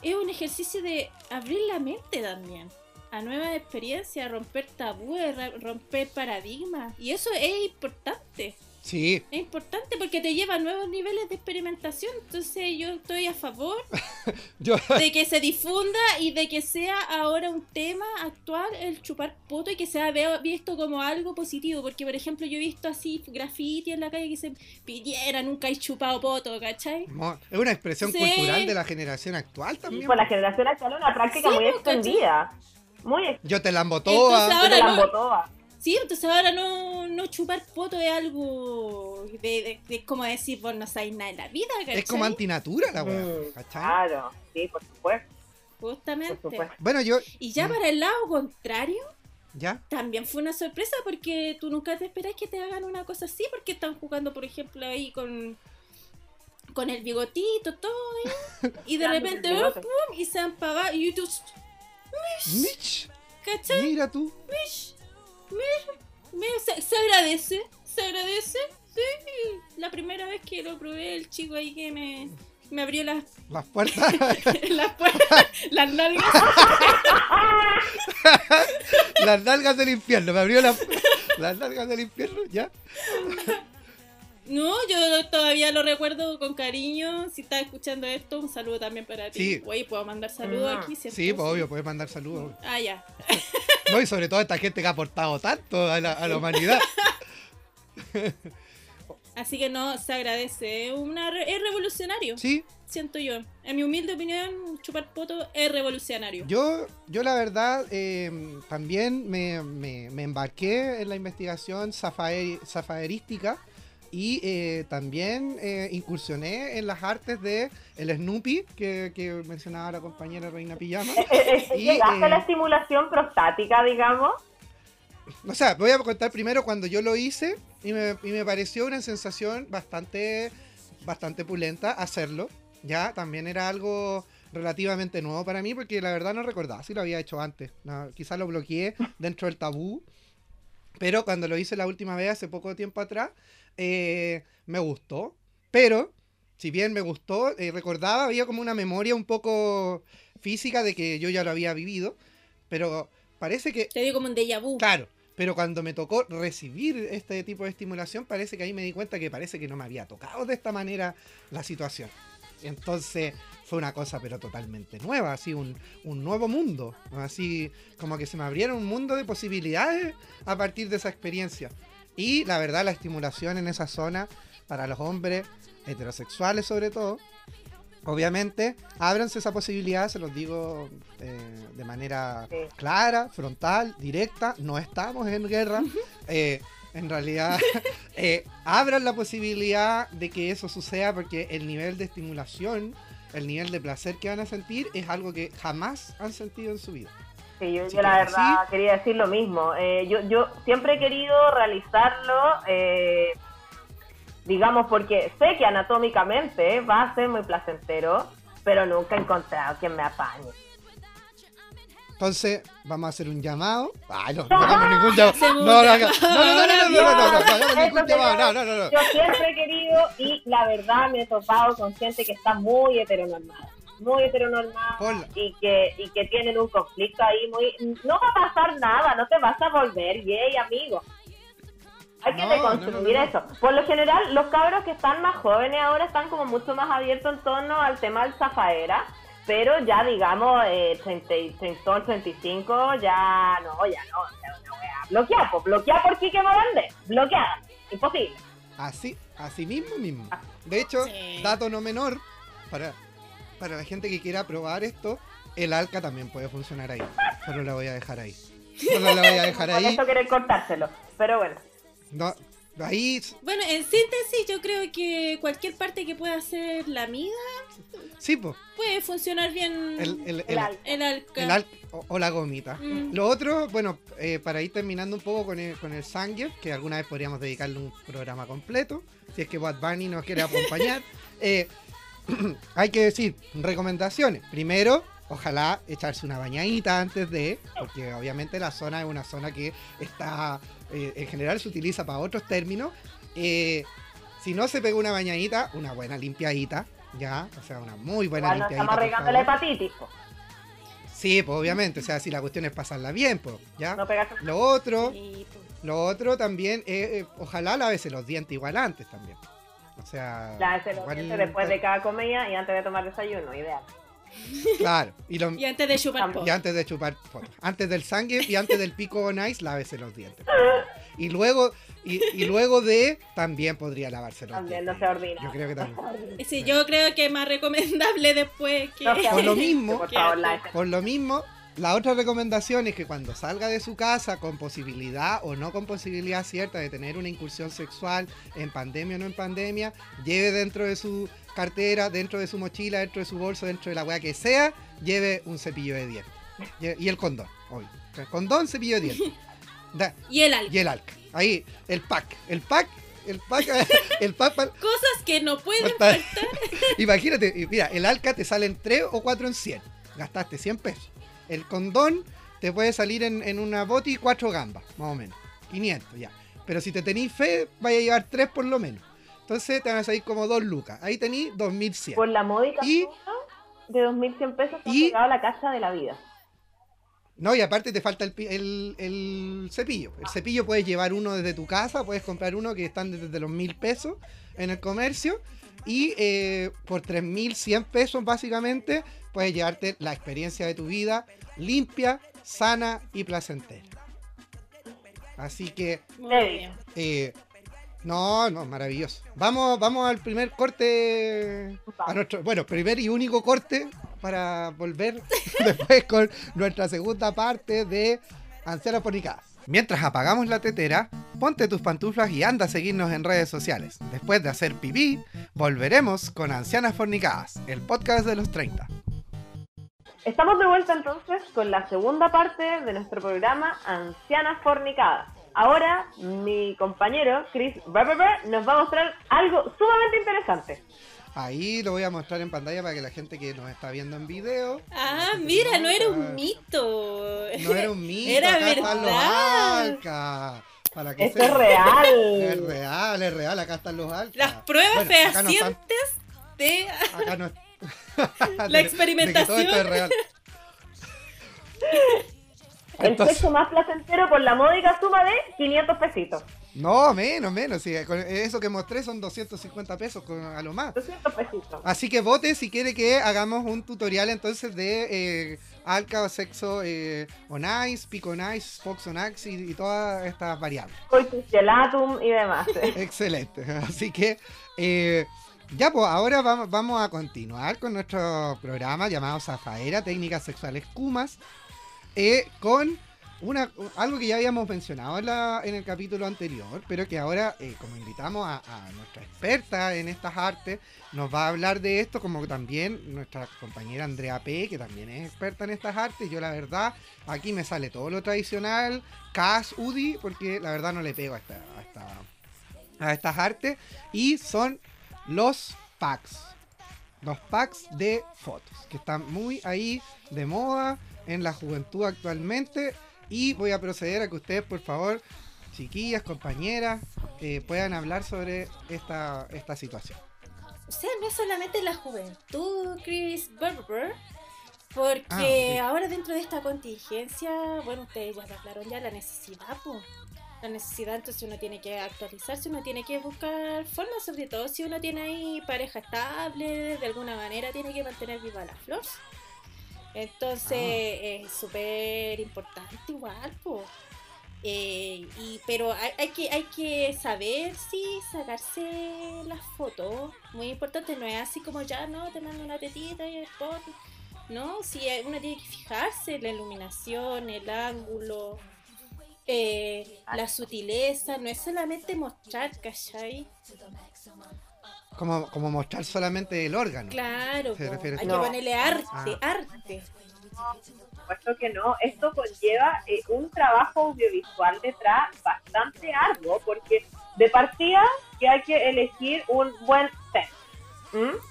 es un ejercicio de abrir la mente también a nuevas experiencias, romper tabúes, romper paradigmas. Y eso es importante. Sí. Es importante porque te lleva a nuevos niveles de experimentación. Entonces yo estoy a favor de que se difunda y de que sea ahora un tema actual el chupar poto y que sea visto como algo positivo. Porque, por ejemplo, yo he visto así graffiti en la calle que se pidiera nunca hay chupado poto, ¿cachai? es una expresión cultural de la generación actual también. Sí, pues la generación actual es una práctica muy extendida. Muy Yo te la embotoa. Yo te la Sí, entonces ahora no, no chupar poto es algo de, de, como decir, vos no sabéis nada en la vida, ¿cachai? Es como antinatura la weá, mm, Claro, sí, por supuesto. Justamente. Bueno, yo... Y ya mm. para el lado contrario, ¿Ya? También fue una sorpresa porque tú nunca te esperas que te hagan una cosa así porque están jugando, por ejemplo, ahí con con el bigotito, todo, ¿eh? y de repente, pum, y se han pagado, y tú... Mitch. ¿Cachai? Mira tú. Mish. Mira, se, agradece, se agradece. Sí, la primera vez que lo probé, el chico ahí que me, me abrió las, las puertas. las puertas, las nalgas. las nalgas del infierno, me abrió las, las nalgas del infierno, ¿ya? No, yo todavía lo recuerdo con cariño. Si estás escuchando esto, un saludo también para ti. Sí. Oye, ¿puedo mandar saludos ah. aquí? Sí, pues, obvio, puedes mandar saludos. Ah, ya. No, y sobre todo esta gente que ha aportado tanto a la, a la humanidad. Así que no, se agradece. Una, es revolucionario. Sí. Siento yo. En mi humilde opinión, chupar poto es revolucionario. Yo, yo la verdad, eh, también me, me, me, embarqué en la investigación zafaerística y eh, también eh, incursioné en las artes de el Snoopy, que, mencionaba la compañera Reina Pijama. Eh, y, ¿Llegaste a la estimulación prostática, digamos? O sea, voy a contar primero cuando yo lo hice y me, y me pareció una sensación bastante, bastante pulenta hacerlo. Ya, también era algo relativamente nuevo para mí porque la verdad no recordaba si lo había hecho antes. quizás lo bloqueé dentro del tabú. Pero cuando lo hice la última vez, hace poco tiempo atrás, eh, me gustó, pero si bien me gustó, eh, recordaba, había como una memoria un poco física de que yo ya lo había vivido, pero parece que... Te dio como un déjà vu. Claro, pero cuando me tocó recibir este tipo de estimulación, parece que ahí me di cuenta que parece que no me había tocado de esta manera la situación. Entonces fue una cosa pero totalmente nueva, así un, un nuevo mundo, así como que se me abrieron un mundo de posibilidades a partir de esa experiencia. Y la verdad, la estimulación en esa zona para los hombres heterosexuales sobre todo, obviamente, ábranse esa posibilidad, se los digo eh, de manera clara, frontal, directa, no estamos en guerra. Eh, en realidad, eh, abran la posibilidad de que eso suceda porque el nivel de estimulación, el nivel de placer que van a sentir es algo que jamás han sentido en su vida. Sí, yo, la verdad quería decir lo mismo. yo, yo siempre he querido realizarlo digamos, porque sé que anatómicamente va a ser muy placentero, pero nunca he encontrado quien me apañe. Entonces, vamos a hacer un llamado. Ay, no, no hagamos ningún llamado. No, no, no, no, no, no, no, no, ningún llamado. No, no, no, Yo siempre he querido y la verdad me he topado con gente que está muy heteronormada. Muy heteronormada y que, y que tienen un conflicto ahí muy... No va a pasar nada, no te vas a volver yay, amigo. Hay que deconstruir eso. Por lo general, los cabros que están más jóvenes ahora están como mucho más abiertos en torno al tema del zafaera, pero ya digamos, eh, 30, 35, ya no, ya no, ya no Bloquear, pues bloquear por Kike Morandé, bloqueada, imposible. Así, así mismo mismo. Ah. De hecho, dato no menor, para, para la gente que quiera probar esto, el ALCA también puede funcionar ahí. Solo la voy a dejar ahí. Solo la voy a dejar ahí. Por eso querer cortárselo, pero bueno. No, ahí... Bueno, en síntesis, yo creo que cualquier parte que pueda ser la sí, pues puede funcionar bien el, el, el, el o, la gomita. Mm. Lo otro, bueno, eh, para ir terminando un poco con el, con el Sanger, que alguna vez podríamos dedicarle un programa completo, si es que Bad Bunny nos quiere acompañar. eh, hay que decir recomendaciones. Primero, ojalá echarse una bañadita antes de, porque obviamente la zona es una zona que está, eh, en general se utiliza para otros términos. Eh, si no se pega una bañadita, una buena limpiadita, ya, o sea, una muy buena limpiadita. Estamos regando la hepatitis. Sí, pues obviamente, o sea, si la cuestión es pasarla bien, pues, ¿ya? No lo otro, lo otro también, eh, ojalá lávese los dientes igual antes también. O sea, lávese los dientes después de cada comida y antes de tomar desayuno, ideal. Claro. Y, antes de chupar Y antes de chupar fotos. Antes del sangre y antes del pico nice, lávese los dientes. Y luego, y, luego de, también podría lavarse los también no se ordina. Yo creo que también. Sí, yo creo que es más recomendable después que... por lo mismo, por lo mismo, la otra recomendación es que cuando salga de su casa con posibilidad o no con posibilidad cierta de tener una incursión sexual en pandemia o no en pandemia, lleve dentro de su cartera, dentro de su mochila, dentro de su bolso, dentro de la weá que sea, lleve un cepillo de dientes. Y el condón, hoy. El condón, cepillo de dientes. y el alca. Y el alca. Ahí, el pack. El pack el pack, el pack Cosas que no pueden faltar. Imagínate, mira, el alca te sale en 3 o 4 en 100. Gastaste 100 pesos. El condón te puede salir en, una boti cuatro gambas, más o menos. 500 ya. Pero si te tenéis fe, vaya a llevar tres por lo menos. Entonces te van a salir como dos lucas. Ahí tenéis 2100. Por la módica y, de 2100 pesos te y, a la casa de la vida. No, y aparte te falta el, el, cepillo. El cepillo puedes llevar uno desde tu casa, puedes comprar uno que están desde los mil pesos en el comercio. Y eh, por 3.100 pesos básicamente puedes llevarte la experiencia de tu vida limpia, sana y placentera. Así que... Eh, no, no, maravilloso. Vamos, vamos al primer corte, a nuestro, bueno, primer y único corte para volver después con nuestra segunda parte de Ancianas Fornicadas. Mientras apagamos la tetera, ponte tus pantuflas y anda a seguirnos en redes sociales. Después de hacer pipí, volveremos con Ancianas Fornicadas, el podcast de los 30. Estamos de vuelta entonces con la segunda parte de nuestro programa Ancianas Fornicadas. Ahora mi compañero Chris Berber nos va a mostrar algo sumamente interesante. Ahí lo voy a mostrar en pantalla para que la gente que nos está viendo en video. Ah, mira, no era un mito. No era un mito. Era acá verdad. Están los Esto es real. Es real, es real. Acá están los alcas. Las pruebas fehacientes de. Acá no la experimentación. El sexo más placentero por la módica suma de 500 pesitos. No, menos, menos. eso que mostré son 250 pesos a lo más. 200 pesitos. Así que vote si quiere que hagamos un tutorial entonces de eh, Alca o sexo eh, on ice, pico on ice, fox on ice y, todas estas variables. Coitus gelatum y demás. Excelente. Así que... Eh, Ya, pues ahora vamos, a continuar con nuestro programa llamado Zafaera, Técnicas Sexuales Kumas, eh, con una, algo que ya habíamos mencionado en, el capítulo anterior, pero que ahora, eh, como invitamos a, nuestra experta en estas artes, nos va a hablar de esto, como también nuestra compañera Andrea P., que también es experta en estas artes. Yo, la verdad, aquí me sale todo lo tradicional, Cas, UDI, porque la verdad no le pego a, a, a estas artes, y son los packs. Los packs de fotos, que están muy ahí de moda en la juventud actualmente y voy a proceder a que ustedes, por favor, chiquillas, compañeras, eh, puedan hablar sobre esta, esta situación. O sea, no solamente la juventud, Chris Berber, porque ah, ahora dentro de esta contingencia, bueno, ustedes ya hablaron ya la necesidad, pues. La necesidad, entonces uno tiene que actualizarse, uno tiene que buscar formas, sobre todo si uno tiene ahí pareja estable, de alguna manera tiene que mantener viva la flor. Entonces ah. es súper importante igual, pues. y, pero hay, que, hay que saber si sacarse las fotos. Muy importante, no es así como ya no, te mando una tetita y después. No, si uno tiene que fijarse en la iluminación, el ángulo, eh, la sutileza, no es solamente mostrar, ¿cachai? Como, como mostrar solamente el órgano. Claro, hay que ponerle arte, ah. arte. No, por supuesto que no. Esto conlleva eh, un trabajo audiovisual detrás bastante arduo, porque de partida que hay que elegir un buen set,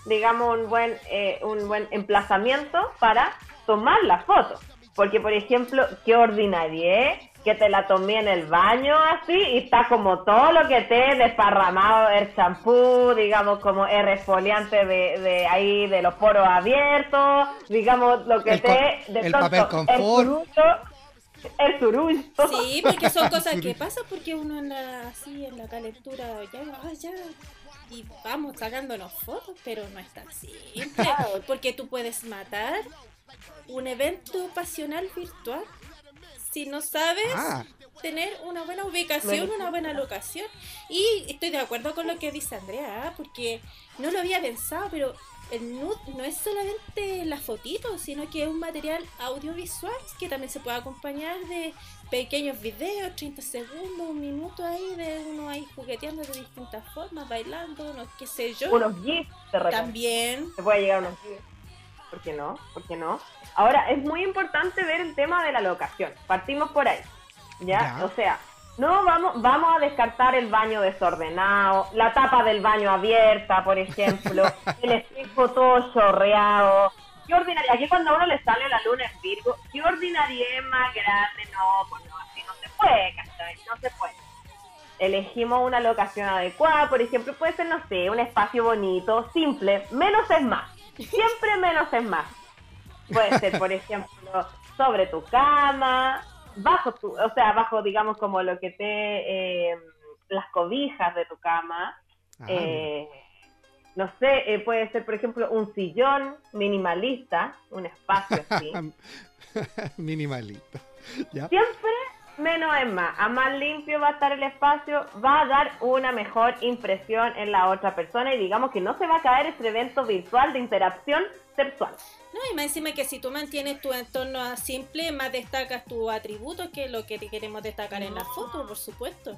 digamos un buen, eh, un buen emplazamiento para tomar la foto. Porque, por ejemplo, qué ordinario, ¿eh? Que te la tomé en el baño así y está como todo lo que te desparramado el champú, digamos como el resfoliante de, de, ahí de los poros abiertos, digamos lo que te de el papel confort. El surullo. Sí, porque son cosas que pasan porque uno en la, así en la calentura ya, ya y vamos sacándonos fotos, pero no es tan simple, porque tú puedes matar un evento pasional virtual si no sabes ah. tener una buena ubicación, una buena locación. Y estoy de acuerdo con lo que dice Andrea, ¿ah? porque no lo había pensado, pero el nude no es solamente la fotito, sino que es un material audiovisual que también se puede acompañar de pequeños videos, 30 segundos, un minuto ahí, de uno ahí jugueteando de distintas formas, bailando, no qué sé yo. Unos gifs También. Se puede llegar a unos gifs. ¿Por qué no? ¿Por qué no? Ahora, es muy importante ver el tema de la locación. Partimos por ahí. ¿Ya? O sea, no vamos, vamos a descartar el baño desordenado, la tapa del baño abierta, por ejemplo, el espejo todo chorreado. ¿Qué ordinaria? Aquí cuando a uno le sale la luna en Virgo, ¿qué ordinaria más grande? No, pues no, así no se puede, ¿cachai? No se puede. Elegimos una locación adecuada, por ejemplo, puede ser, no sé, un espacio bonito, simple, menos es más. Siempre menos es más. Puede ser, por ejemplo, sobre tu cama, bajo tu, o sea, bajo, digamos, como lo que te, eh, las cobijas de tu cama. Ah, eh, no sé, eh, puede ser, por ejemplo, un sillón minimalista, un espacio así. minimalista. Siempre menos es más. A más limpio va a estar el espacio, va a dar una mejor impresión en la otra persona y digamos que no se va a caer ese evento virtual de interacción sexual. No, y más encima que si tú mantienes tu entorno simple, más destacas tus atributos, que es lo que te queremos destacar en la foto, por supuesto.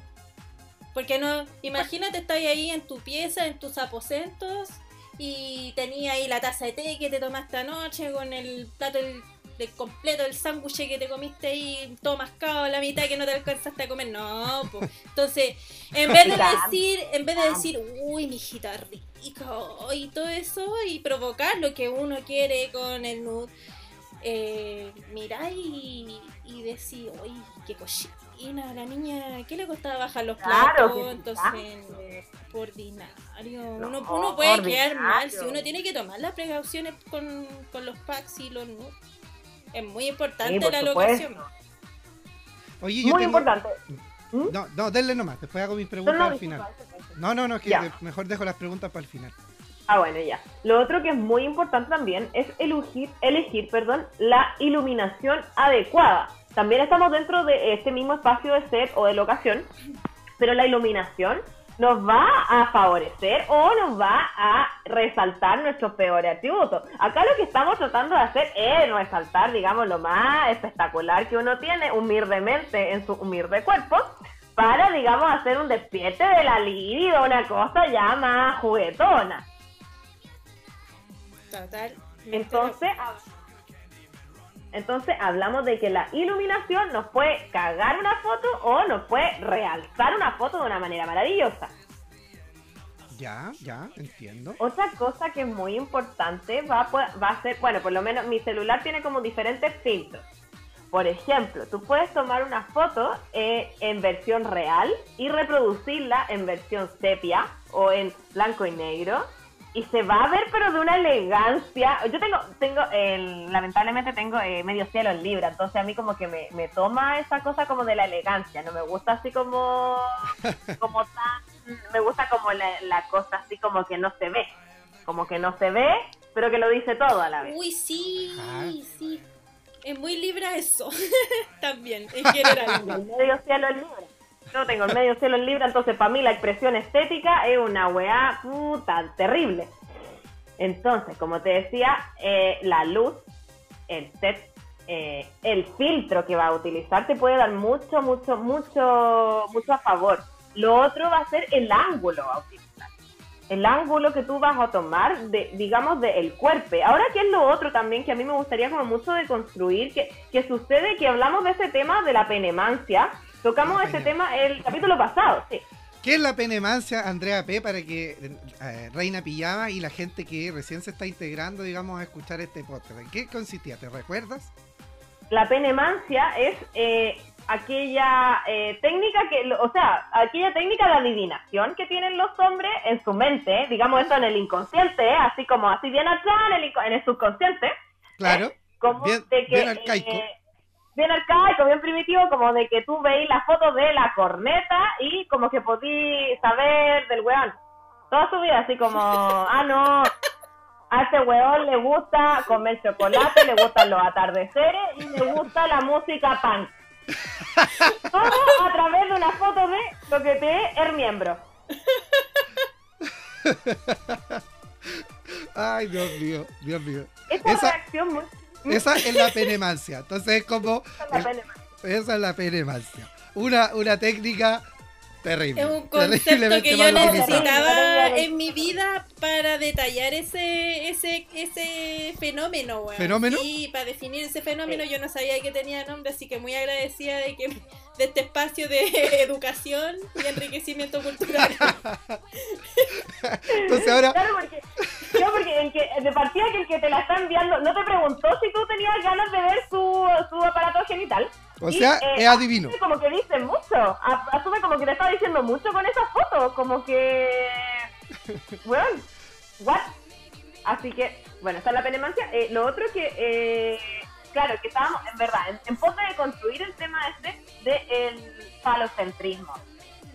Porque no, imagínate, estás ahí en tu pieza, en tus aposentos, y tenía ahí la taza de té que te tomaste anoche con el plato de completo el sándwich que te comiste ahí todo mascado la mitad que no te alcanzaste a comer. No, pues. Entonces, en vez de decir, en vez de decir, uy, mi hijita rico y todo eso, y provocar lo que uno quiere con el nude, eh, mirar y, y decir, uy, qué cochina, la niña, ¿qué le costaba bajar los platos? Entonces, por ordinario. uno, uno puede quedar mal si uno tiene que tomar las precauciones con, con los packs y los nudes. Es muy importante la locación. Oye, yo muy importante. ¿Mm? No, no, denle nomás, después hago mis preguntas al final. No, no, no, es que mejor dejo las preguntas para el final. Ah, bueno, ya. Lo otro que es muy importante también es elegir, elegir perdón, la iluminación adecuada. También estamos dentro de este mismo espacio de set o de locación, pero la iluminación nos va a favorecer o nos va a resaltar nuestros peores atributos. Acá lo que estamos tratando de hacer es resaltar, digamos, lo más espectacular que uno tiene humildemente en su humilde cuerpo para, digamos, hacer un despierte de la libido, una cosa ya más juguetona. Total. Entonces, entonces hablamos de que la iluminación nos puede cagar una foto o nos puede realzar una foto de una manera maravillosa. Ya, ya, entiendo. Otra cosa que es muy importante va a, va a ser, bueno, por lo menos mi celular tiene como diferentes filtros. Por ejemplo, tú puedes tomar una foto eh, en versión real y reproducirla en versión sepia o en blanco y negro y se va a ver pero de una elegancia. Yo tengo, tengo lamentablemente tengo eh, medio cielo en Libra, entonces a mí como que me, me, toma esa cosa como de la elegancia, no me gusta así como, como tan, me gusta como la, la cosa así como que no se ve, como que no se ve, pero que lo dice todo a la vez. Uy, sí, sí. Es muy Libra eso, también, en general. medio cielo en Libra. Yo tengo el medio cielo en Libra, entonces para mí la expresión estética es una weá puta terrible. Entonces, como te decía, eh, la luz, el set, eh, el filtro que va a utilizar te puede dar mucho, mucho, mucho, mucho a favor. Lo otro va a ser el ángulo a utilizar. El ángulo que tú vas a tomar, de, digamos, del cuerpo. Ahora, ¿qué es lo otro también que a mí me gustaría como mucho de construir? Que, que sucede que hablamos de ese tema de la penemancia, Tocamos este tema el capítulo pasado, sí. ¿Qué es la penemancia, Andrea P., para que eh, Reina Pijama y la gente que recién se está integrando, digamos, a escuchar este podcast? ¿En qué consistía? ¿Te recuerdas? La penemancia es eh, aquella eh, técnica que, o sea, aquella técnica de adivinación que tienen los hombres en su mente, digamos esto en el inconsciente, así como así bien atrás en el, en el subconsciente. Claro. como bien, de que, bien arcaico bien arcaico, bien primitivo, como de que tú veis la foto de la corneta y como que podí saber del weón. Toda su vida, así como, ah, no, a ese weón le gusta comer chocolate, le gustan los atardeceres y le gusta la música punk. Todo a través de una foto de lo que te es el miembro. Ay, Dios mío, Dios mío. Esa, reacción muy esa es la penemancia. Entonces es como. Esa es la penemancia. Una, una técnica terrible. Es un concepto que yo necesitaba en mi vida para detallar ese, ese, ese fenómeno, ¿Fenómeno? Y para definir ese fenómeno yo no sabía que tenía nombre, así que muy agradecida de que de este espacio de educación y enriquecimiento cultural. Entonces ahora... Claro, porque, porque el que, de partida que el que te la está enviando no te preguntó si tú tenías ganas de ver su, su aparato genital. O sea, eh, es adivino. Como que dice mucho. Asume como que te está diciendo mucho con esa foto. Como que. Bueno, ¿what? Así que, bueno, está la penemancia. Eh, lo otro que. Eh, claro, que estábamos, en verdad, en, pos de construir el tema este del falocentrismo.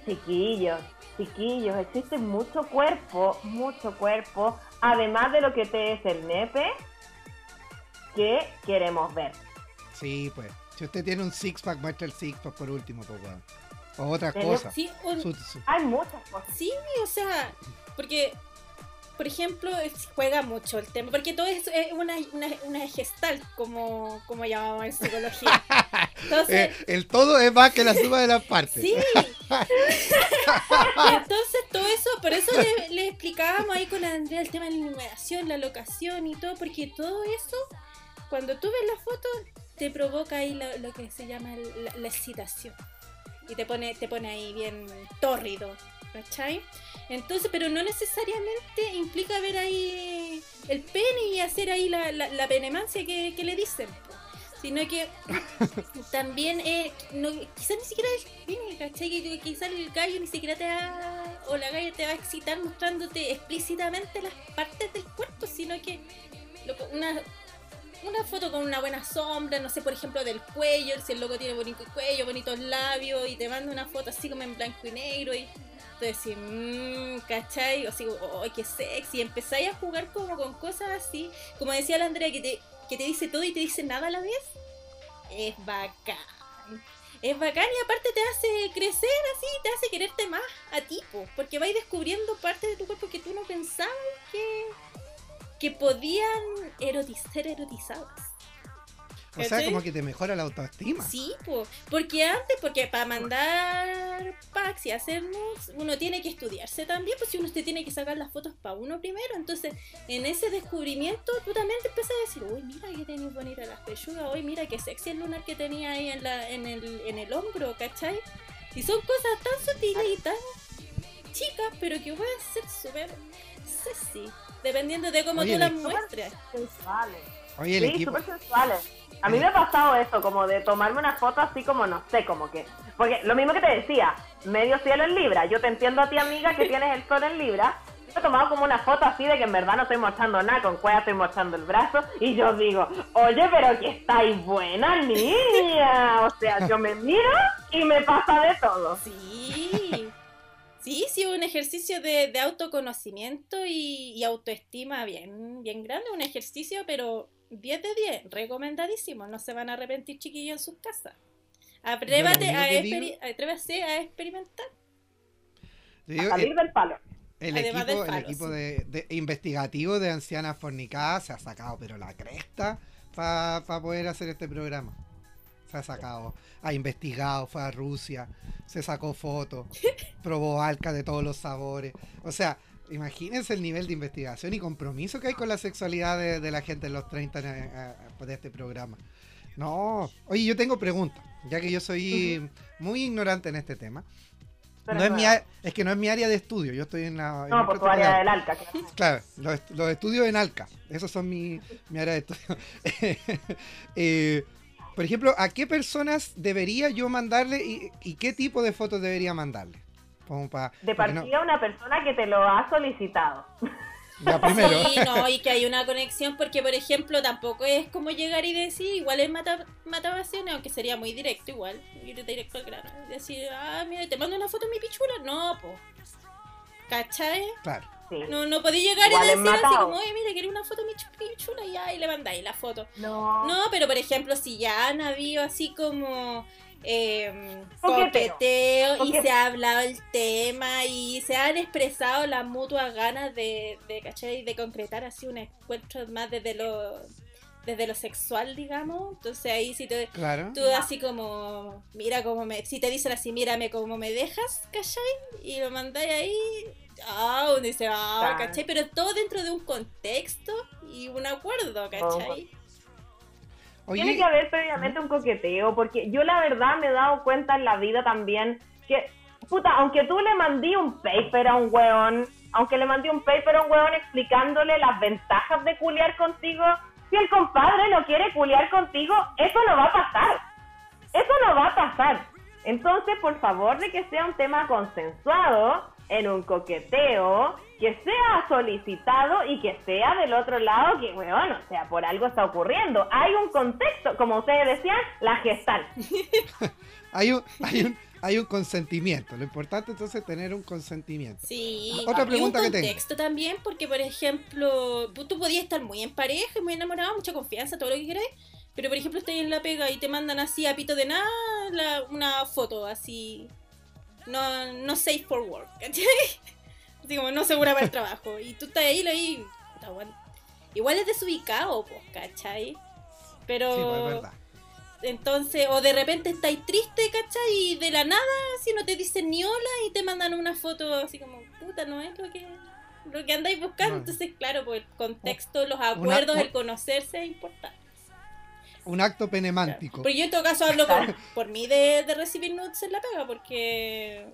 Chiquillos, chiquillos, existe mucho cuerpo, mucho cuerpo, además de lo que te es el nepe, que queremos ver. Sí, pues. Si usted tiene un six-pack, muestra el six-pack por último, pues, O otra cosa. Sí, Hay muchas cosas. Sí, o sea, porque, por ejemplo, juega mucho el tema, porque todo es una, una, una gestal, como, como llamamos en psicología. Entonces, eh, el todo es más que la suma de las partes. Sí. Entonces, todo eso, por eso le, explicábamos ahí con Andrea el tema de la iluminación, la locación y todo, porque todo eso, cuando tú ves la foto, te provoca ahí lo, que se llama la, excitación. Y te pone, te pone ahí bien tórrido, ¿cachai? Entonces, pero no necesariamente implica ver ahí el pene y hacer ahí la, la, penemancia que, le dicen, sino que también, eh, no, quizás ni siquiera el pene, ¿cachai? Quizás el gallo ni siquiera te va, o la galla te va a excitar mostrándote explícitamente las partes del cuerpo, sino que una una foto con una buena sombra, no sé, por ejemplo, del cuello, si el loco tiene bonito cuello, bonitos labios, y te manda una foto así como en blanco y negro, y tú decís, mmm, ¿cachai? O así, oh, qué sexy, y empezáis a jugar como con cosas así, como decía la Andrea, que te, que te dice todo y te dice nada a la vez, es bacán. Es bacán y aparte te hace crecer así, te hace quererte más a ti, porque vais descubriendo partes de tu cuerpo que tú no pensabas que, que podían ser erotizadas. O sea, como que te mejora la autoestima. Sí, pues, porque antes, porque para mandar packs y hacernos, uno tiene que estudiarse también, pues si uno te tiene que sacar las fotos para uno primero, entonces en ese descubrimiento tú también te empiezas a decir, uy, mira que tenéis bonita las pechugas, uy, mira qué sexy el lunar que tenía ahí en, la, en, el, en el hombro, ¿cachai? Y son cosas tan sutiles y tan chicas, pero que pueden ser súper sexy, dependiendo de cómo tú las muestres. Oye, el sí, equipo... súper sensuales. A mí me ha pasado eso, como de tomarme una foto así como, no sé, como que... Porque lo mismo que te decía, medio cielo en Libra. Yo te entiendo a ti, amiga, que tienes el sol en Libra. Yo he tomado como una foto así de que en verdad no estoy mostrando nada, con cueva estoy mostrando el brazo. Y yo digo, oye, pero que estáis buena, niña. O sea, yo me miro y me pasa de todo. Sí. Sí, sí, un ejercicio de, de autoconocimiento y, y, autoestima bien, bien grande, un ejercicio, pero 10 de 10, recomendadísimo, no se van a arrepentir chiquillos en sus casas. Atrévate a, atrévase a experimentar. a salir del palo. El equipo, el equipo de, investigativo de ancianas fornicadas se ha sacado, pero la cresta para poder hacer este programa. Se ha sacado, ha investigado, fue a Rusia, se sacó fotos, probó alca de todos los sabores. O sea, imagínense el nivel de investigación y compromiso que hay con la sexualidad de, la gente en los 30 de este programa. No, oye, yo tengo preguntas, ya que yo soy muy ignorante en este tema. no es, mi, es que no es mi área de estudio, yo estoy en la... No, por tu área del ALCA. Claro, los, los, estudios en ALCA, esos son mi, mi área de estudio. eh, por ejemplo, ¿a qué personas debería yo mandarle y, y qué tipo de fotos debería mandarle? de partida una persona que te lo ha solicitado. Ya, primero. Sí, no, y que hay una conexión porque, por ejemplo, tampoco es como llegar y decir, igual es mata, aunque sería muy directo igual, ir directo al grano. Decir, ah, mira, te mando una foto de mi pichula. No, po. ¿Cachai? Claro. No, no podéis llegar y decir así como, oye, mira, quería una foto de mi pichula y ya, y le mandáis la foto. No. No, pero por ejemplo, si ya han habido así como eh, coqueteo y se ha hablado el tema y se han expresado las mutuas ganas de, de, ¿cachai? de concretar así un encuentro más desde lo desde lo sexual, digamos. Entonces ahí si te, tú así como, mira cómo me, si te dicen así, mírame cómo me dejas, ¿cachai? Y lo mandáis ahí, ah, dice, ah, ¿cachai? Pero todo dentro de un contexto y un acuerdo, ¿cachai? Tiene que haber previamente un coqueteo, porque yo la verdad me he dado cuenta en la vida también que, puta, aunque tú le mandé un paper a un weón, aunque le mandé un paper a un weón explicándole las ventajas de culiar contigo, si el compadre no quiere culiar contigo, eso no va a pasar. Eso no va a pasar. Entonces, por favor, de que sea un tema consensuado, en un coqueteo, que sea solicitado y que sea del otro lado, que, bueno, o sea, por algo está ocurriendo. Hay un contexto, como ustedes decían, la gestal. hay, un, hay, un, hay un consentimiento. Lo importante entonces es tener un consentimiento. Sí, otra pregunta y un contexto también, porque, por ejemplo, tú podías estar muy en pareja, muy enamorado, mucha confianza, todo lo que queráis. Pero por ejemplo, estás en la pega y te mandan así a pito de nada una foto así no, no safe for work, ¿cachai? Así como no segura para el trabajo. Y tú estás ahí, ahí igual es desubicado, pues, ¿cachai? Pero... Sí, pues, entonces, o de repente estáis triste, ¿cachai? Y de la nada, si no te dicen ni hola y te mandan una foto así como, puta, no es lo que, lo que andáis buscando. Entonces, claro, pues el contexto, los acuerdos, el conocerse es importante un acto penemántico. Pero yo en todo caso hablo por, mí de, recibir nudes en la pega, porque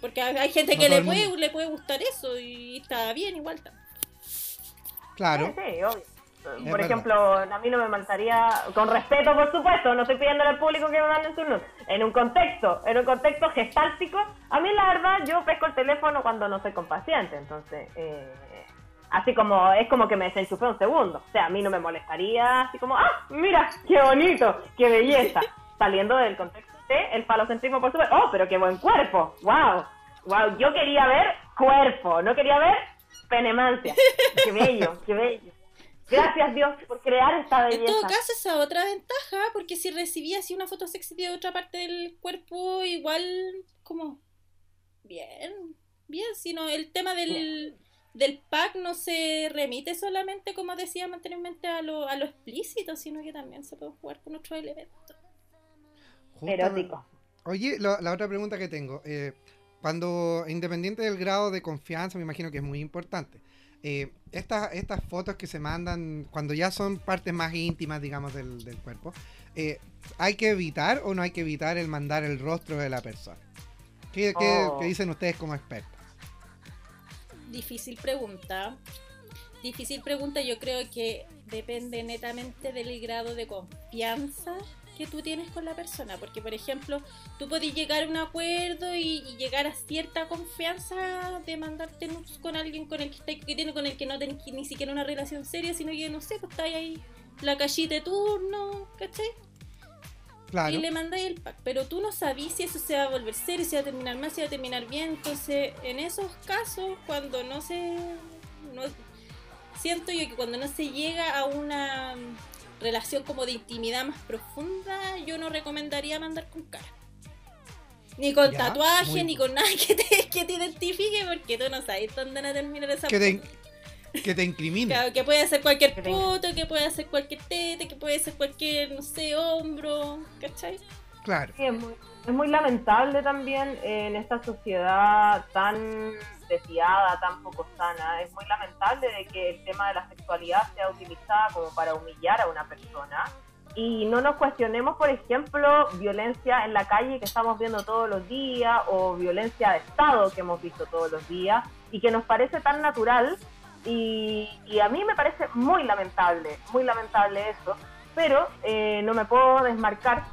porque hay gente que le puede, le puede gustar eso y está bien igual. Claro. Sí, obvio. Por ejemplo, a mí no me mandaría, con respeto por supuesto, no estoy pidiendo al público que me manden sus nudes, en un contexto, en un contexto gestáltico, a mí la verdad yo pesco el teléfono cuando no soy con paciente, entonces eh, así como es como que me desenchufé un segundo. O sea, a mí no me molestaría así como, ah, mira, qué bonito, qué belleza. Saliendo del contexto de el falocentrismo, por supuesto. Oh, pero qué buen cuerpo. Wow. Wow, yo quería ver cuerpo, no quería ver penemancia. Qué bello, qué bello. Gracias Dios por crear esta belleza. En todo caso, esa otra ventaja, porque si recibía así una foto sexy de otra parte del cuerpo, igual como bien, bien, sino el tema del, del pack no se remite solamente, como decía anteriormente, a lo, a lo explícito, sino que también se puede jugar con otros elementos. Erótico. Oye, la otra pregunta que tengo, eh, cuando, independiente del grado de confianza, me imagino que es muy importante. Eh, estas, estas fotos que se mandan cuando ya son partes más íntimas, digamos, del, del cuerpo, eh, ¿hay que evitar o no hay que evitar el mandar el rostro de la persona? ¿Qué, qué, oh. dicen ustedes como expertos? Difícil pregunta. Difícil pregunta, yo creo que depende netamente del grado de confianza que tú tienes con la persona. Porque, por ejemplo, tú puedes llegar a un acuerdo y, llegar a cierta confianza de mandarte nudes con alguien con el que, que tiene, con el que no tenés ni siquiera una relación seria, sino que, no sé, pues está ahí la callita de turno, ¿cachai? Y le mandáis el pack. Pero tú no sabís si eso se va a volver serio, si va a terminar mal, si va a terminar bien. Entonces, en esos casos, cuando no se. No, siento yo que cuando no se llega a una relación como de intimidad más profunda, yo no recomendaría mandar con cara. Ni con tatuaje, ni con nada que te, que te identifique, porque tú no sabes dónde van a terminar esa que te, que te incrimine. Claro, que puede ser cualquier puto, que puede ser cualquier tete, que puede ser cualquier, no sé, hombro, ¿cachai? Claro. es, muy, es muy lamentable también en esta sociedad tan desviada, tan poco sana. Es muy lamentable de que el tema de la sexualidad sea utilizada como para humillar a una persona y no nos cuestionemos, por ejemplo, violencia en la calle que estamos viendo todos los días o violencia de Estado que hemos visto todos los días y que nos parece tan natural y, a mí me parece muy lamentable, muy lamentable eso, pero eh, no me puedo desmarcar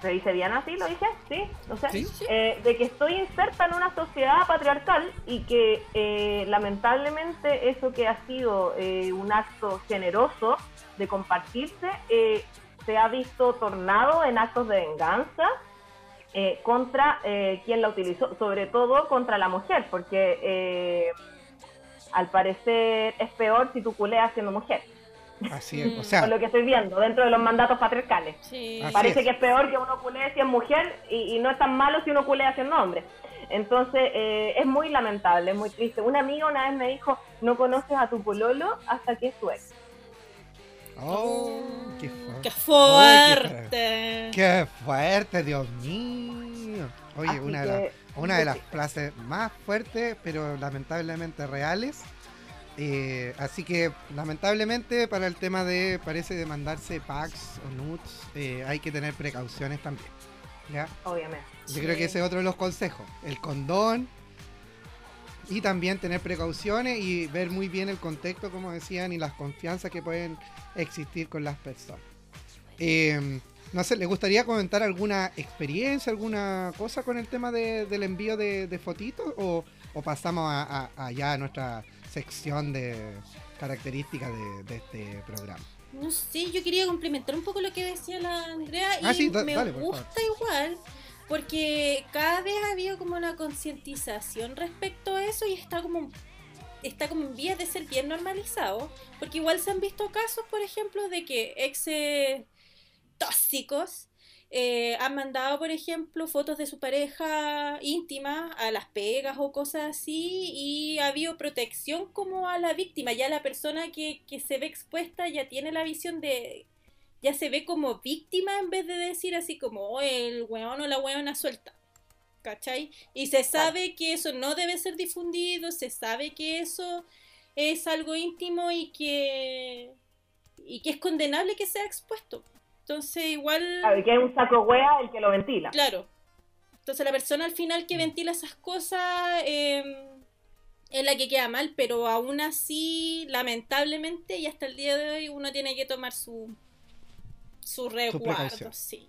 ¿Se dice bien así? ¿Lo dije? Sí, no sé. Eh, de que estoy inserta en una sociedad patriarcal y que eh, lamentablemente eso que ha sido eh, un acto generoso de compartirse se ha visto tornado en actos de venganza contra quien la utilizó, sobre todo contra la mujer, porque al parecer es peor si tú culeas siendo mujer. Así es, o sea. lo que estoy viendo dentro de los mandatos patriarcales. Parece que es peor que uno culee si es mujer y, no es tan malo si uno culea siendo hombre. Entonces, eh, es muy lamentable, es muy triste. Una amiga una vez me dijo, no conoces a tu pololo hasta que es tu ex. Oh, qué fuerte. qué, fuerte. Dios mío. Oye, una, de, una de las frases más fuertes, pero lamentablemente reales, eh, así que lamentablemente para el tema de, parece de mandarse packs o nudes, eh, hay que tener precauciones también. ¿ya? Obviamente. Yo creo que ese es otro de los consejos. El condón y también tener precauciones y ver muy bien el contexto, como decían, y las confianzas que pueden existir con las personas. Em, no sé, ¿le gustaría comentar alguna experiencia, alguna cosa con el tema del envío de, fotitos? O, pasamos a, a nuestra sección de características de, este programa. No sé, yo quería complementar un poco lo que decía la Andrea y ah, me gusta igual porque cada vez ha habido como una concientización respecto a eso y está como está como en vías de ser bien normalizado, porque igual se han visto casos, por ejemplo, de que ex tóxicos eh, han mandado, por ejemplo, fotos de su pareja íntima a las pegas o cosas así y ha habido protección como a la víctima. Ya la persona que, se ve expuesta ya tiene la visión de... ya se ve como víctima en vez de decir así como oh, el weón o la weona suelta. ¿Cachai? Y se sabe que eso no debe ser difundido, se sabe que eso es algo íntimo y que, y que es condenable que sea expuesto. Entonces, igual. Claro, que es un saco hueá el que lo ventila. Claro. Entonces, la persona al final que ventila esas cosas em, es la que queda mal, pero aún así, lamentablemente, y hasta el día de hoy, uno tiene que tomar su, su resguardo. sí.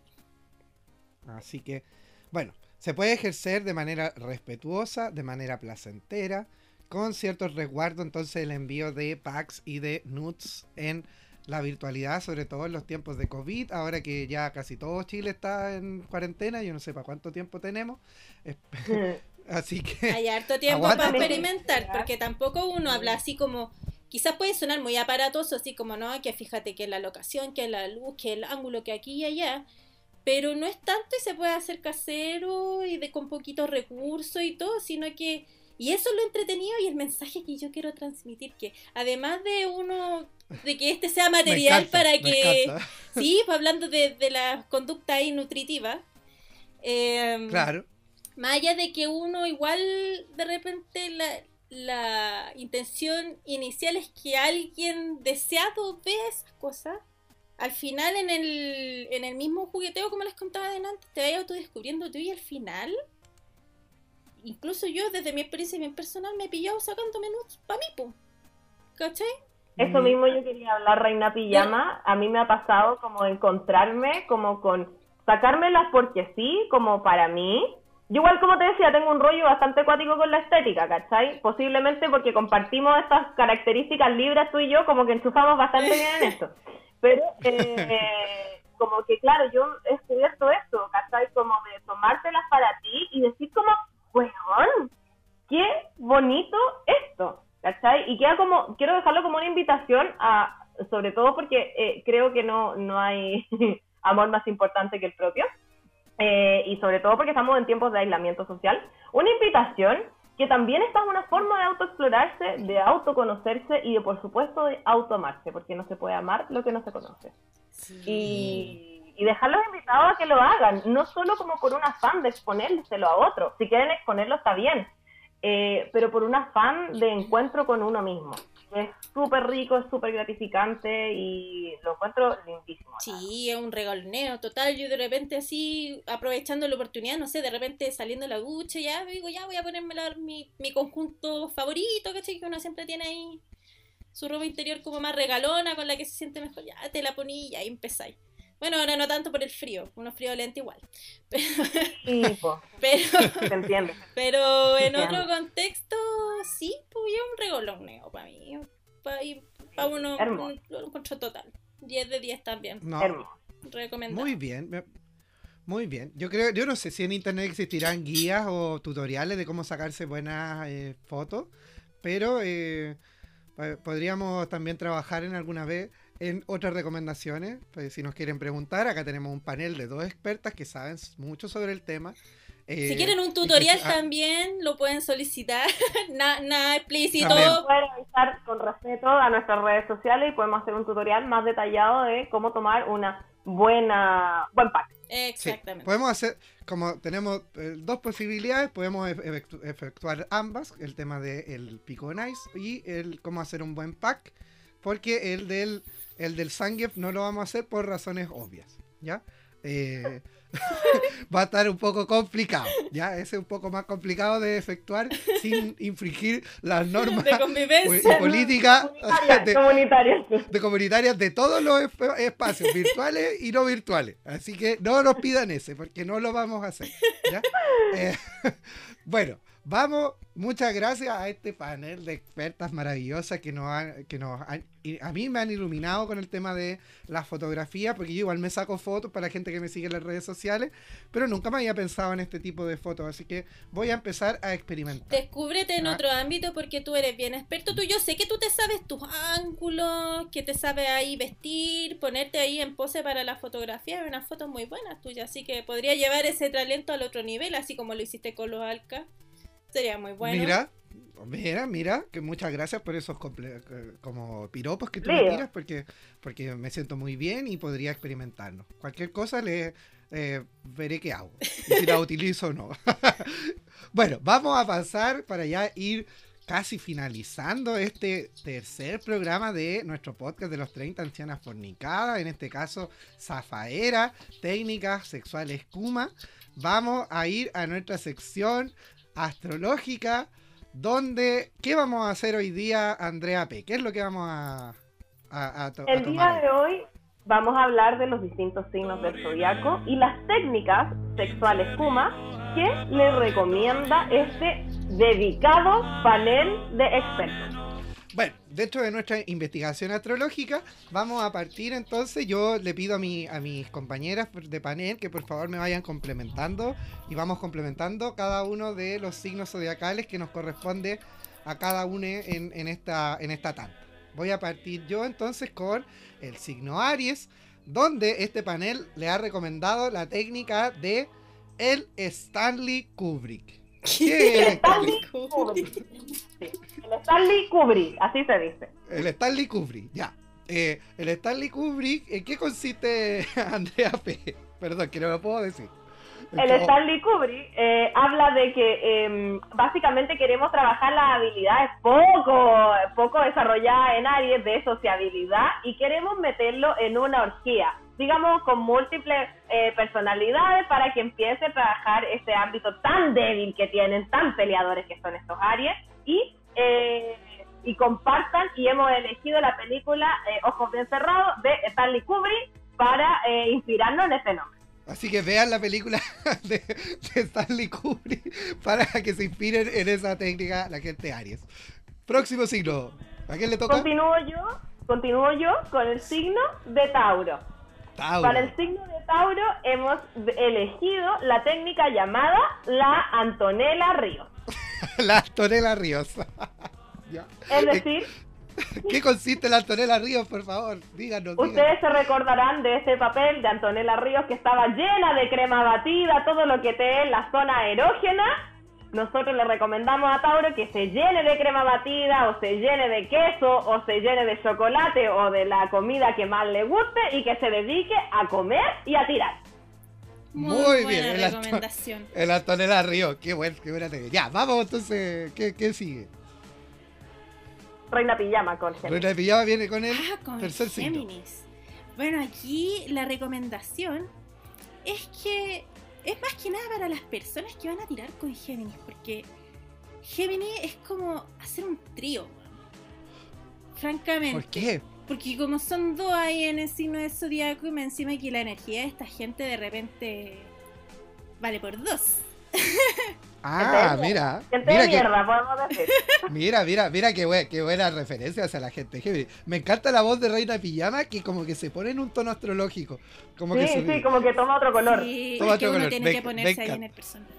Así que, bueno, se puede ejercer de manera respetuosa, de manera placentera, con cierto resguardo, entonces el envío de packs y de nudes en la virtualidad, sobre todo en los tiempos de COVID, ahora que ya casi todo Chile está en cuarentena, yo no sé para cuánto tiempo tenemos. Así que. Hay harto tiempo para experimentar, porque tampoco uno habla así como quizás puede sonar muy aparatoso, así como, no, que fíjate que la locación, que la luz, que el ángulo, que aquí y allá, pero no es tanto y se puede hacer casero y de con poquitos recursos y todo, sino que y eso es lo entretenido y el mensaje que yo quiero transmitir, que además de uno, de que este sea material para que, sí, pues hablando de, de la conducta ahí nutritiva, em, claro. Más allá de que uno igual de repente la, la intención inicial es que alguien deseado vea esas cosas, al final en el, en el mismo jugueteo, como les contaba adelante, te vayas autodescubriendo tú y al final, incluso yo desde mi experiencia bien personal me he pillado sacando menús para mí, po. ¿cachai? Eso mismo yo quería hablar, Reina Pijama. A mí me ha pasado como encontrarme como con sacármelas porque sí, como para mí, yo igual, como te decía, tengo un rollo bastante acuático con la estética, ¿cachai? Posiblemente porque compartimos estas características libres tú y yo, como que enchufamos bastante bien en esto. Pero, eh, como que, claro, yo he descubierto esto, ¿cachai? Como de tomártelas para ti y decir como, weón, qué bonito esto, ¿cachai? Y queda como, quiero dejarlo como una invitación a, sobre todo porque eh, creo que no, no hay amor más importante que el propio eh, y sobre todo porque estamos en tiempos de aislamiento social, una invitación que también está una forma de autoexplorarse, de autoconocerse y de, por supuesto, de autoamarse, porque no se puede amar lo que no se conoce. Y, y, dejarlos invitados a que lo hagan, no solo como por un afán de exponérselo a otro, si quieren exponerlo está bien, eh, pero por un afán de encuentro con uno mismo es súper rico, es súper gratificante y lo encuentro lindísimo. Sí, es un regaloneo total. Yo de repente así, aprovechando la oportunidad, no sé, de repente saliendo de la ducha, ya digo, ya voy a ponerme mi, mi conjunto favorito, ¿cachai? Que uno siempre tiene ahí su ropa interior como más regalona, con la que se siente mejor. Ya te la poní y ahí empezáis. Bueno, ahora no tanto por el frío, uno frío lento igual. Pero, pero, pero en otro contexto, sí, pues es un regoloneo para mí. Para uno, lo encuentro total. 10 de 10 también. No. Recomendado. Muy bien. Muy bien. Yo creo, yo no sé si en internet existirán guías o tutoriales de cómo sacarse buenas eh, fotos, pero eh, podríamos también trabajar en alguna vez en otras recomendaciones, pues si nos quieren preguntar, acá tenemos un panel de dos expertas que saben mucho sobre el tema. Eh, si quieren un tutorial ah, también, lo pueden solicitar. Nada explícito. Pueden avisar con respeto a nuestras redes sociales y podemos hacer un tutorial más detallado de cómo tomar una buena buen pack. Exactamente. podemos hacer, como tenemos eh, dos posibilidades, podemos efectuar ambas, el tema del pico nice y el cómo hacer un buen pack, porque el del el del Zangief no lo vamos a hacer por razones obvias, ¿ya? Eh, va a estar un poco complicado, ¿ya? Ese es un poco más complicado de efectuar sin infringir las normas de convivencia políticas de, comunitarias. de comunitarias de todos los espacios, virtuales y no virtuales. Así que no nos pidan ese, porque no lo vamos a hacer, ¿ya? Eh, bueno, Vamos, muchas gracias a este panel de expertas maravillosas que nos han, que nos han, a mí me han iluminado con el tema de la fotografía, porque yo igual me saco fotos para la gente que me sigue en las redes sociales, pero nunca me había pensado en este tipo de fotos, así que voy a empezar a experimentar. Descúbrete en ah. otro ámbito porque tú eres bien experto, tú yo sé que tú te sabes tus ángulos, que te sabes ahí vestir, ponerte ahí en pose para la fotografía, unas fotos muy buenas tuyas, así que podría llevar ese talento al otro nivel, así como lo hiciste con los Alca. Sería muy bueno. Mira, mira, mira, que muchas gracias por esos como piropos que tú me tiras, porque, porque me siento muy bien y podría experimentarlo. Cualquier cosa le eh, veré qué hago, si la utilizo o no. bueno, vamos a pasar para ya ir casi finalizando este tercer programa de nuestro podcast de los 30 ancianas fornicadas, en este caso Zafaera, técnicas sexuales Kuma. Vamos a ir a nuestra sección astrológica, donde, ¿qué vamos a hacer hoy día, Andrea P? ¿Qué es lo que vamos a, a, El día de hoy vamos a hablar de los distintos signos del zodiaco y las técnicas sexuales Kuma que le recomienda este dedicado panel de expertos. Dentro de nuestra investigación astrológica, vamos a partir entonces. Yo le pido a, mi, a mis compañeras de panel que por favor me vayan complementando y vamos complementando cada uno de los signos zodiacales que nos corresponde a cada uno en, esta, en esta tanda. voy a partir yo entonces con el signo Aries, donde este panel le ha recomendado la técnica de el Stanley Kubrick. ¿Qué el Stanley Kubrick. El Stanley Kubrick, así se dice. El Stanley Kubrick, ya. Eh, el Stanley Kubrick, ¿en qué consiste Andrea P? Perdón, que no lo puedo decir. El Stanley Kubrick eh, habla de que em, básicamente queremos trabajar las habilidades poco, poco desarrolladas en Aries de sociabilidad y queremos meterlo en una orgía, digamos con múltiples eh, personalidades para que empiece a trabajar ese ámbito tan débil que tienen, tan peleadores que son estos Aries y eh, y compartan y hemos elegido la película Ojos bien cerrados de Stanley Kubrick para inspirarnos en este nombre. Así que vean la película de, Stanley Kubrick para que se inspiren en esa técnica la gente Aries. Próximo signo. ¿A quién le toca? Continúo yo, continúo yo con el signo de Tauro. Tauro. Para el signo de Tauro hemos elegido la técnica llamada la Antonella Ríos. la Antonella Ríos. es decir, ¿Qué consiste la Antonella Ríos, por favor? Díganos. Ustedes se recordarán de ese papel de Antonella Ríos que estaba llena de crema batida, todo lo que te en la zona erógena. Nosotros le recomendamos a Tauro que se llene de crema batida o se llene de queso o se llene de chocolate o de la comida que más le guste y que se dedique a comer y a tirar. Muy, bien, el recomendación. El Antonella Ríos, qué, bueno, qué buena Ya, vamos entonces, ¿qué, qué sigue? Reina Pijama con Géminis. Reina Pijama viene con el ah, con tercer Géminis. Bueno, aquí la recomendación es que es más que nada para las personas que van a tirar con Géminis, porque Géminis es como hacer un trío. Francamente. ¿Por qué? Porque como son dos ahí en el signo de zodiaco y me encima que la energía de esta gente de repente vale por dos. Ah, mira. mira mierda, podemos decir. Mira, mira, mira qué, buena, qué buena referencia hacia la gente. Me encanta la voz de Reina Pijama que como que se pone en un tono astrológico. Como sí, que sí, como que toma otro color. Sí, toma otro color. tiene que ponerse ahí en el personaje.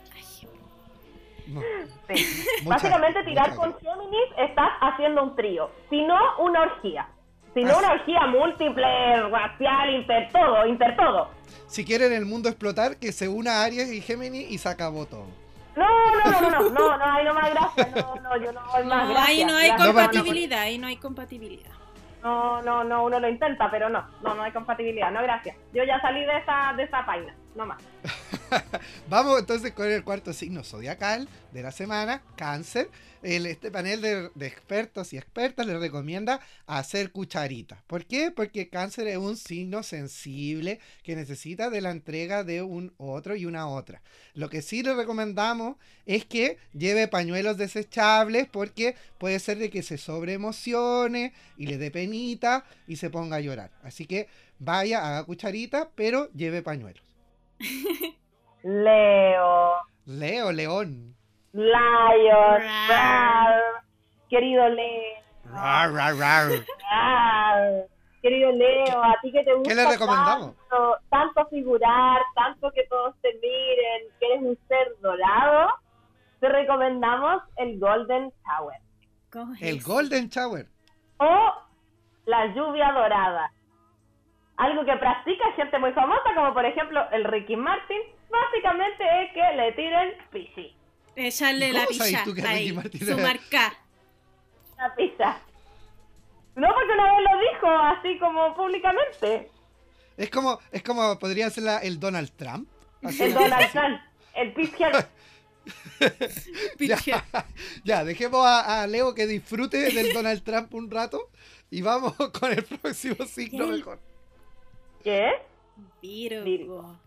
Sí. Básicamente tirar con Géminis estás haciendo un trío, si no una orgía. Si no una orgía múltiple, racial, inter todo, inter todo. Si quieren el mundo explotar, que se una Aries y Géminis y se acabó todo. No, no, no, no, no, no, ahí no más gracias, no, no, yo no hay más no, Ahí no hay compatibilidad, ahí no hay compatibilidad. No, no, no, uno lo intenta, pero no, no, no hay compatibilidad, no, gracias. Yo ya salí de esa, de esa página, no más. Vamos entonces con el cuarto signo zodiacal de la semana, cáncer este panel de, expertos y expertas les recomienda hacer cucharitas. ¿Por qué? Porque cáncer es un signo sensible que necesita de la entrega de un otro y una otra. Lo que sí les recomendamos es que lleve pañuelos desechables porque puede ser de que se sobreemocione y le dé penita y se ponga a llorar. Así que vaya, haga cucharita, pero lleve pañuelos. Leo. Leo, León. Lion, querido Leo. Querido Leo, a ti que te gusta ¿Qué le recomendamos? Tanto, figurar, tanto que todos te miren, que eres un ser dorado, te recomendamos el Golden Shower. El Golden Shower. O la lluvia dorada. Algo que practica gente muy famosa, como por ejemplo el Ricky Martin, básicamente es que le tiren piscina. Echarle la pizza. Ahí, su marca. La pizza. No, porque una vez lo dijo así como públicamente. Es como, es como podría ser la, el Donald Trump. el Donald Trump. El pizza. ya, ya, dejemos a, Leo que disfrute del Donald Trump un rato y vamos con el próximo signo mejor. ¿Qué? Virgo.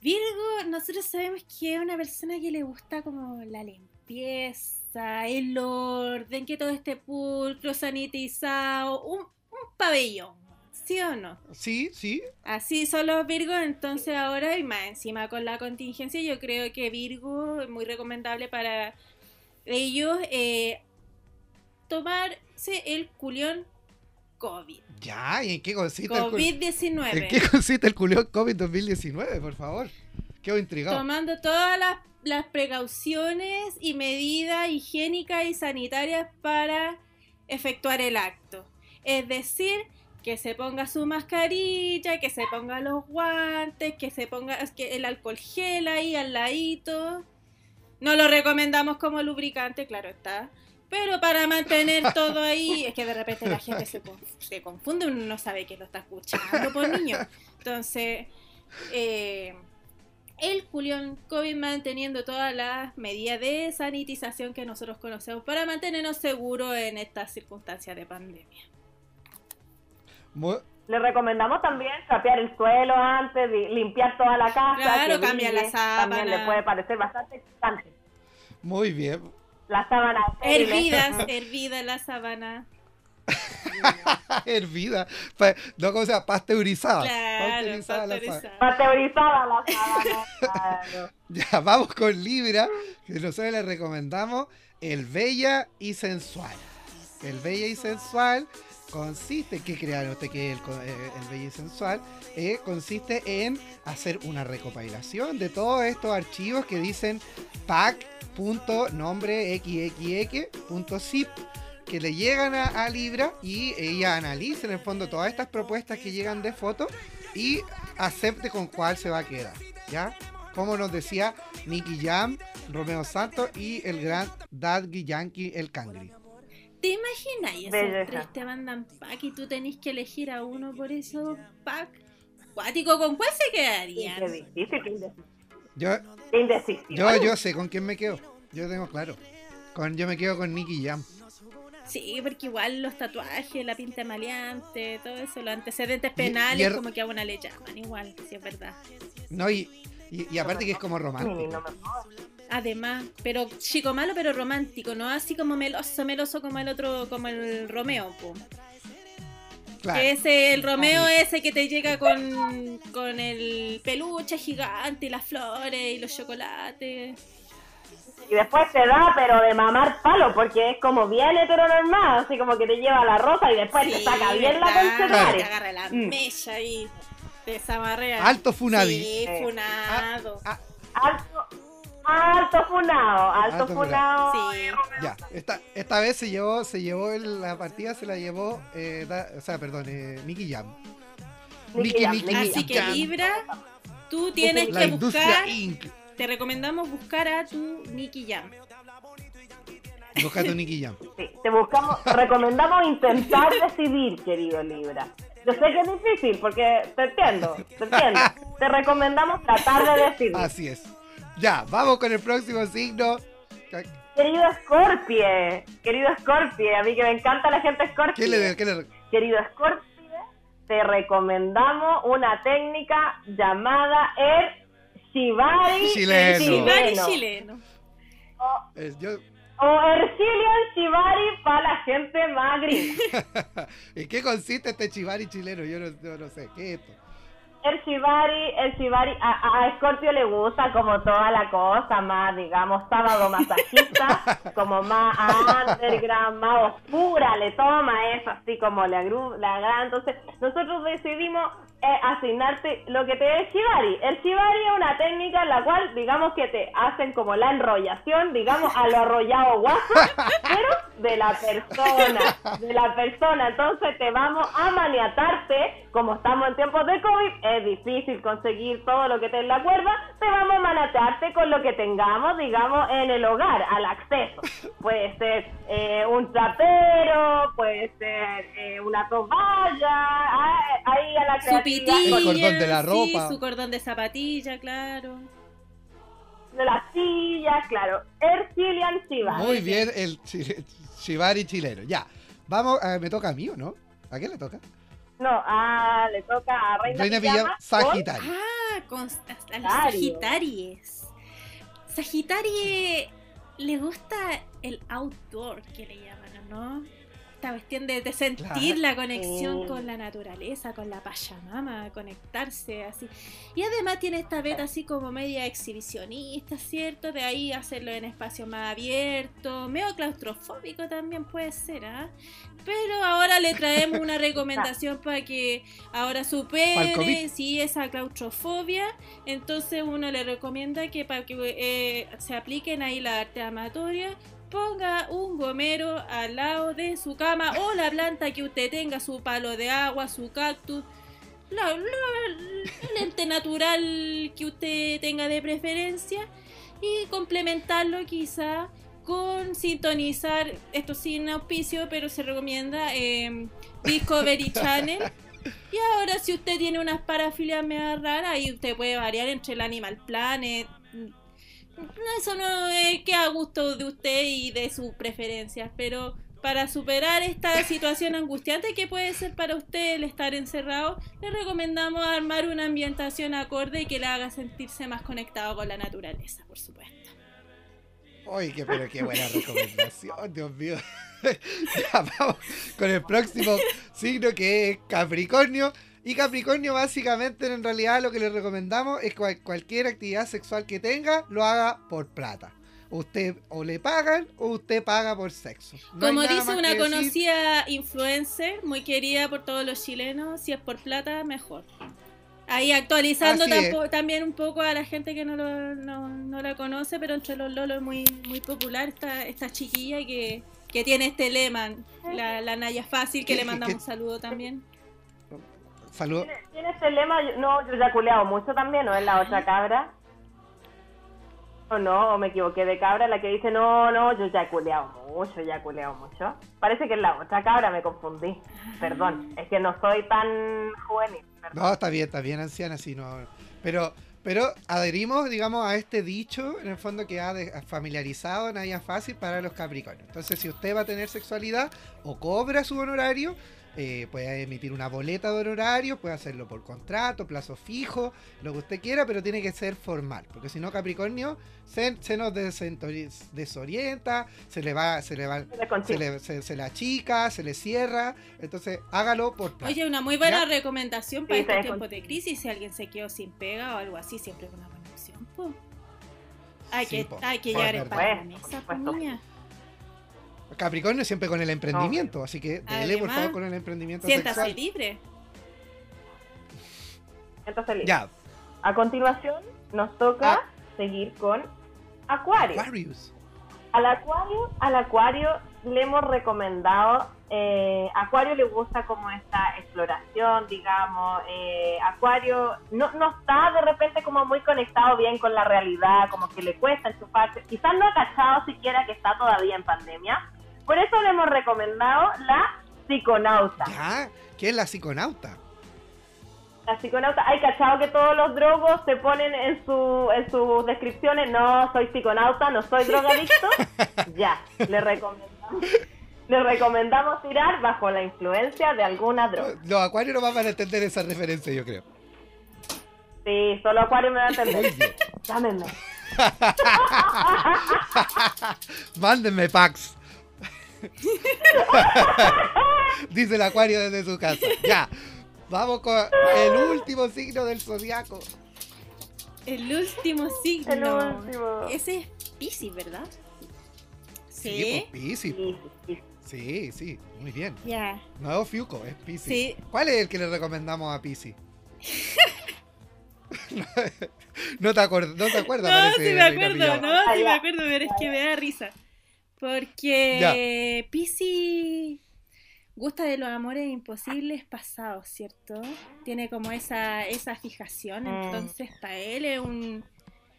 Virgo, nosotros sabemos que es una persona que le gusta como la limpieza, el orden, que todo esté pulcro, sanitizado, un, un pabellón, ¿sí o no? Sí, sí. Así son los Virgos, entonces ahora y más encima con la contingencia, yo creo que Virgo es muy recomendable para ellos eh, tomarse el culión COVID. Ya, ¿y en qué consiste COVID-19. ¿En qué consiste el culión COVID 2019, por favor? Quedo intrigado. Tomando todas las, las precauciones y medidas higiénicas y sanitarias para efectuar el acto. Es decir, que se ponga su mascarilla, que se ponga los guantes, que se ponga que el alcohol gel ahí al ladito. No lo recomendamos como lubricante, claro está. Pero para mantener todo ahí, es que de repente la gente se, se confunde, uno no sabe que lo está escuchando por niño. Entonces, eh, el Julián COVID manteniendo todas las medidas de sanitización que nosotros conocemos para mantenernos seguros en estas circunstancias de pandemia. Le recomendamos también trapear el suelo antes, limpiar toda la casa. Claro, cambiar la sábana. También le puede parecer bastante excitante. Muy bien. La sábana. Hervidas, hervida la sábana. Hervida. No, como sea, pasteurizada. pasteurizada, La sábana. Pasteurizada la sábana. Ya, vamos con Libra, que nosotros le recomendamos el Bella y Sensual. El Bella y Sensual consiste, ¿qué crearon usted que el, eh, el Sensual? Eh, consiste en hacer una recopilación de todos estos archivos que dicen pack.nombre.xxx.zip que le llegan a, Libra y ella analiza en el fondo todas estas propuestas que llegan de fotos y acepte con cuál se va a quedar, ¿ya? Como nos decía Nicky Jam, Romeo Santos y el gran Daddy Yankee, el Cangri. ¿Te imaginas esos tres te mandan pack y tú tenés que elegir a uno por eso pack? Cuático, ¿con cuál se quedaría? Yo, yo, yo sé con quién me quedo. Yo tengo claro. Con, yo me quedo con Nicky Jam. Sí, porque igual los tatuajes, la pinta maleante, todo eso, los antecedentes penales, como que a una le llaman igual, si es verdad. No, y, y, aparte que es como romántico. Además, pero chico malo, pero romántico, no así como meloso, meloso como el otro, como el Romeo, Claro. Que ese, el Romeo ese que te llega con, con el peluche gigante y las flores y los chocolates. Y después te da, pero de mamar palo, porque es como bien heteronormado, así como que te lleva la rosa y después te saca bien la concha Te agarra la mm. y te desamarrea. Alto funadi. Sí, eh, funado. Ah, ah. alto, Alto funado, alto, funado. Sí. Ya, esta, esta vez se llevó, se llevó la partida, se la llevó, eh, o sea, perdón, eh, Nicky Jam. Nicky, Así que Libra, tú tienes que buscar. Te recomendamos buscar a tu Nicky Jam. Busca a tu Nicky Jam. Sí, te buscamos, recomendamos intentar decidir, querido Libra. Yo sé que es difícil porque te entiendo, te entiendo. Te recomendamos tratar de decidir. Así es. Ya, vamos con el próximo signo. Querido Scorpie, querido Scorpie, a mí que me encanta la gente Scorpie. ¿Qué le, qué le... Querido Scorpie, te recomendamos una técnica llamada el Shibari chileno. Shibari chileno. O, o el Shibari para la gente más gris. ¿Y qué consiste este Shibari chileno? Yo no, yo no sé, ¿qué es esto? El Shibari, el Shibari, a, a Scorpio le gusta como toda la cosa, más, digamos, sábado masajista, como más underground, más oscura, le toma eso, así como le, la agrada. Entonces, nosotros decidimos eh, asignarte lo que te dé el Shibari. El Shibari es una técnica en la cual, digamos, que te hacen como la enrollación, digamos, a lo arrollado guaso, pero de la persona, de la persona. Entonces, te vamos a maniatarte, como estamos en tiempos de COVID, es difícil conseguir todo lo que te en la cuerda, te vamos a manatarte con lo que tengamos, digamos, en el hogar, al acceso. Puede ser eh, un trapero, puede ser eh, una toalla, ah, ahí a la Su pitilla, el cordón de la ropa. su cordón de zapatilla, claro. De las sillas, claro. Ercilian Shibari. Muy bien, el Shibari chileno. Ya, vamos, eh, me toca a mí, ¿o no? ¿A quién le toca? No, ah, le toca a Reina, Reina Villa, Sagitario. Ah, con a las Sagitaries. Sagitarie le gusta el outdoor, que le llaman, ¿no? Esta cuestión de, sentir la conexión con la naturaleza, con la pachamama, conectarse así. Y además tiene esta beta así como media exhibicionista, ¿cierto? De ahí hacerlo en espacio más abierto, medio claustrofóbico también puede ser, ¿ah? Pero ahora le traemos una recomendación para que ahora supere si esa claustrofobia. Entonces uno le recomienda que para que eh, se apliquen ahí la arte amatoria ponga un gomero al lado de su cama o la planta que usted tenga, su palo de agua, su cactus, el ente natural que usted tenga de preferencia y complementarlo quizá con sintonizar, esto sin auspicio, pero se recomienda eh, Discovery Channel. Y ahora si usted tiene unas parafilias medio raras, ahí usted puede variar entre el Animal Planet. Eso no es que a gusto de usted y de sus preferencias, pero para superar esta situación angustiante que puede ser para usted el estar encerrado, le recomendamos armar una ambientación acorde y que le haga sentirse más conectado con la naturaleza, por supuesto. Uy, qué, pero qué buena recomendación, Dios mío. ya vamos con el próximo signo que es Capricornio. Y Capricornio básicamente en realidad lo que le recomendamos es que cualquier actividad sexual que tenga lo haga por plata. Usted o le pagan o usted paga por sexo. Como dice una conocida influencer, muy querida por todos los chilenos, si es por plata, mejor. Ahí actualizando también un poco a la gente que no, lo, no, la conoce, pero entre los lolos es muy, muy popular esta, esta chiquilla que, que tiene este lema, la, la Naya Fácil, que le mandamos un saludo también. Saludo. ¿Tiene, este lema? No, yo ya culeado mucho también, ¿no? Es la otra cabra o no, o me equivoqué de cabra, la que dice, no, no, yo ya he culeado mucho, ya he culeado mucho. Parece que es la otra cabra, me confundí. Perdón, es que no soy tan juvenil. No, está bien, está bien anciana, sí, no. Pero, pero adherimos, digamos, a este dicho, en el fondo, que ha familiarizado Naya Fácil para los Capricornios. Entonces, si usted va a tener sexualidad, o cobra su honorario, eh, puede emitir una boleta de honorario, puede hacerlo por contrato, plazo fijo, lo que usted quiera, pero tiene que ser formal, porque si no Capricornio se, se nos desorienta, se le va, se le va, se le, se, la chica, se le cierra, entonces hágalo por Oye, una muy buena recomendación para este tiempo de crisis, si alguien se quedó sin pega o algo así, siempre es una buena opción. Hay, que, hay que llegar en la mesa, niña. Capricornio siempre con el emprendimiento, así que dele por favor con el emprendimiento siéntase sexual. libre. Siéntase libre. Ya. A continuación nos toca ah. seguir con Acuario. Aquarius. Al Acuario, al Acuario le hemos recomendado, eh, Acuario le gusta como esta exploración, digamos, eh, Acuario no, no está de repente como muy conectado bien con la realidad, como que le cuesta enchufarse, quizás no ha cachado siquiera que está todavía en pandemia, por eso le hemos recomendado la psiconauta. ¿Ya? ¿Qué es la psiconauta? La psiconauta, hay cachado que todos los drogos se ponen en, su, en sus descripciones, no soy psiconauta, no soy drogadicto. ya, le recomendamos. Le recomendamos tirar bajo la influencia de alguna droga. Los acuarios no van a entender esa referencia, yo creo. Sí, solo Acuario me va a entender. Llámenme. Mándenme packs. Dice el acuario desde su casa. Ya. Vamos con el último signo del zodiaco. El último signo. Ese es Pisces, ¿verdad? Sí. Sí, pues, Sí, sí, muy bien. Ya. Nuevo Fiuco, es Pisces. ¿Cuál es el que le recomendamos a Pisces? no, te acuerdas, no te acuerdas. No, sí me acuerdo, no, sí me acuerdo, pero es que me da risa. Porque Pisi gusta de los amores imposibles pasados, ¿cierto? Tiene como esa, esa fijación, mm. entonces para él es un...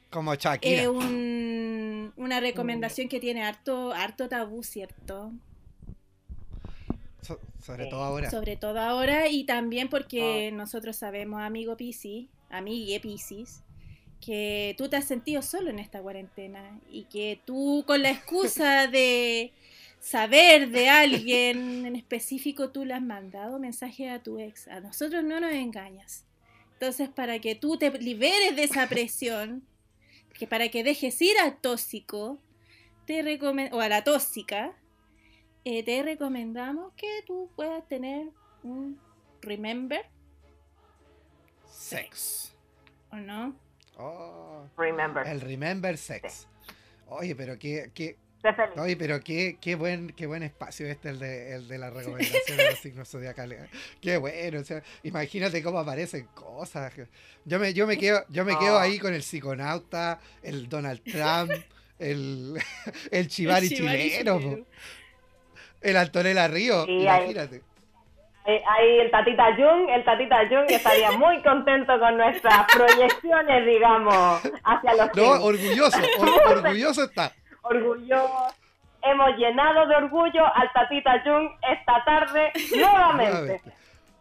Como Shakira. Es un, una recomendación que tiene harto, harto tabú, ¿cierto? sobre todo ahora. Sobre todo ahora y también porque ah. nosotros sabemos, amigo Pisi, amigue Piscis, que tú te has sentido solo en esta cuarentena y que tú con la excusa de saber de alguien en específico tú le has mandado mensaje a tu ex. A nosotros no nos engañas. Entonces, para que tú te liberes de esa presión, que para que dejes ir al tóxico, te o a la tóxica, eh, te recomendamos que tú puedas tener un remember sex. ¿O no? Oh, remember. El Remember Sex. Oye, pero qué, qué, Oye, pero qué, qué, buen, qué buen espacio este el de, el de la recomendación de los signos zodiacales. Qué bueno, o sea, imagínate cómo aparecen cosas. Yo me, yo me quedo, yo me quedo ah. ahí con el psiconauta, el Donald Trump, el, el chivari, chileno. El Antonella Río, imagínate. Ahí, el Tatita Jung, el Tatita Jung estaría muy contento con nuestras proyecciones, digamos, hacia los No, orgulloso, orgulloso está. Orgulloso. Hemos llenado de orgullo al Tatita Jung esta tarde nuevamente.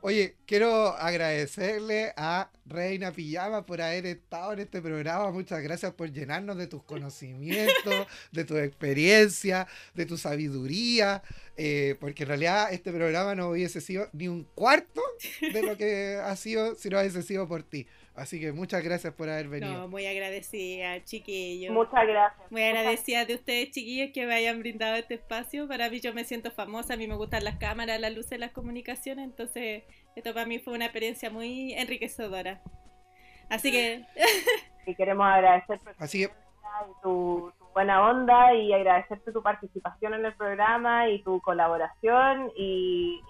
Oye, quiero agradecerle a Reina Pijama por haber estado en este programa. Muchas gracias por llenarnos de tus conocimientos, de tu experiencia, de tu sabiduría, eh, porque en realidad este programa no hubiese sido ni un cuarto de lo que ha sido si no hubiese sido por ti. Así que muchas gracias por haber venido. No, muy agradecida, chiquillos. Muchas gracias. Muy agradecida de ustedes, chiquillos, que me hayan brindado este espacio. Para mí yo me siento famosa, a mí me gustan las cámaras, las luces, las comunicaciones, entonces esto para mí fue una experiencia muy enriquecedora. Así que... y queremos agradecer Así que... tu, buena onda y agradecerte tu participación en el programa y tu colaboración y,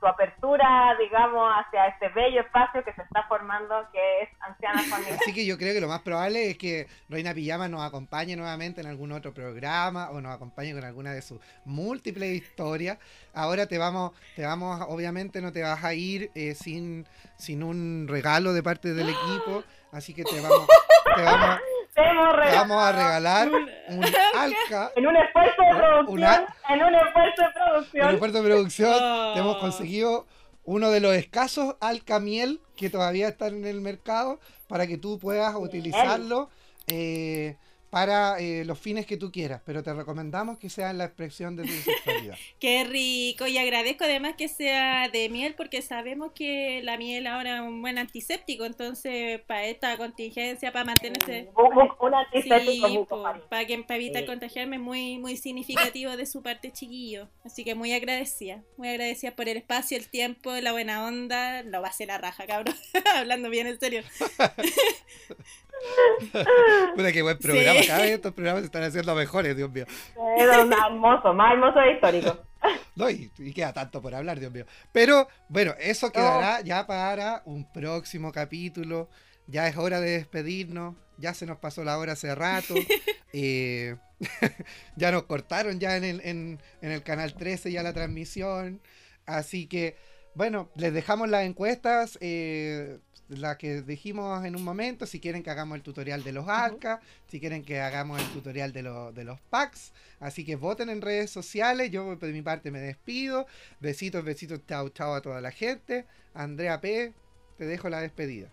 tu apertura, digamos, hacia este bello espacio que se está formando que es Anciana Familia. Así que yo creo que lo más probable es que Reina Pijama nos acompañe nuevamente en algún otro programa o nos acompañe con alguna de sus múltiples historias. Ahora te vamos, te vamos, obviamente no te vas a ir eh, sin, sin un regalo de parte del equipo, así que te vamos, te vamos vamos a regalar un alca. En un esfuerzo de producción. en un esfuerzo de producción. En un esfuerzo de producción te hemos conseguido uno de los escasos alca miel que todavía están en el mercado para que tú puedas utilizarlo. Eh, para eh, los fines que tú quieras, pero te recomendamos que sea la expresión de tu sexualidad. Qué rico, y agradezco además que sea de miel porque sabemos que la miel ahora es un buen antiséptico, entonces para esta contingencia, para mantenerse... Un, antiséptico para, que, para evitar contagiarme, muy, muy significativo de su parte chiquillo, así que muy agradecida, muy agradecida por el espacio, el tiempo, la buena onda, lo va a hacer la raja, cabrón, hablando bien en serio. Mira qué buen programa. Cada vez estos programas se están haciendo mejores, Dios mío. Es hermoso, más hermoso e histórico. No, y, queda tanto por hablar, Dios mío. Pero bueno, eso quedará ya para un próximo capítulo. Ya es hora de despedirnos. Ya se nos pasó la hora hace rato. Eh, ya nos cortaron ya en el, en, en el canal 13 ya la transmisión. Así que, bueno, les dejamos las encuestas. Eh, la que dijimos en un momento, si quieren que hagamos el tutorial de los ARCA, si quieren que hagamos el tutorial de, de los packs. Así que voten en redes sociales. Yo de mi parte me despido. Besitos, besitos, chao, chao a toda la gente. Andrea P., te dejo la despedida.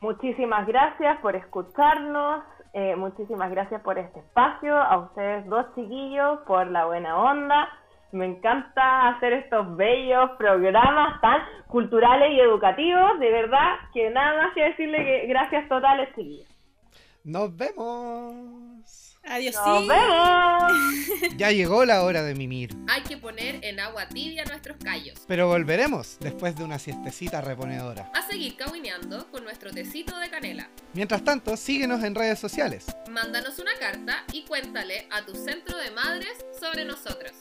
Muchísimas gracias por escucharnos. Eh, muchísimas gracias por este espacio. A ustedes dos chiquillos por la buena onda me encanta hacer estos bellos programas tan culturales y educativos. De verdad que nada más que decirle que gracias totales, chiquillos. Nos vemos. Adiós. Nos vemos. Ya llegó la hora de mimir. Hay que poner en agua tibia nuestros callos. Pero volveremos después de una siestecita reponedora. A seguir cahuineando con nuestro tecito de canela. Mientras tanto, síguenos en redes sociales. Mándanos una carta y cuéntale a tu centro de madres sobre nosotros.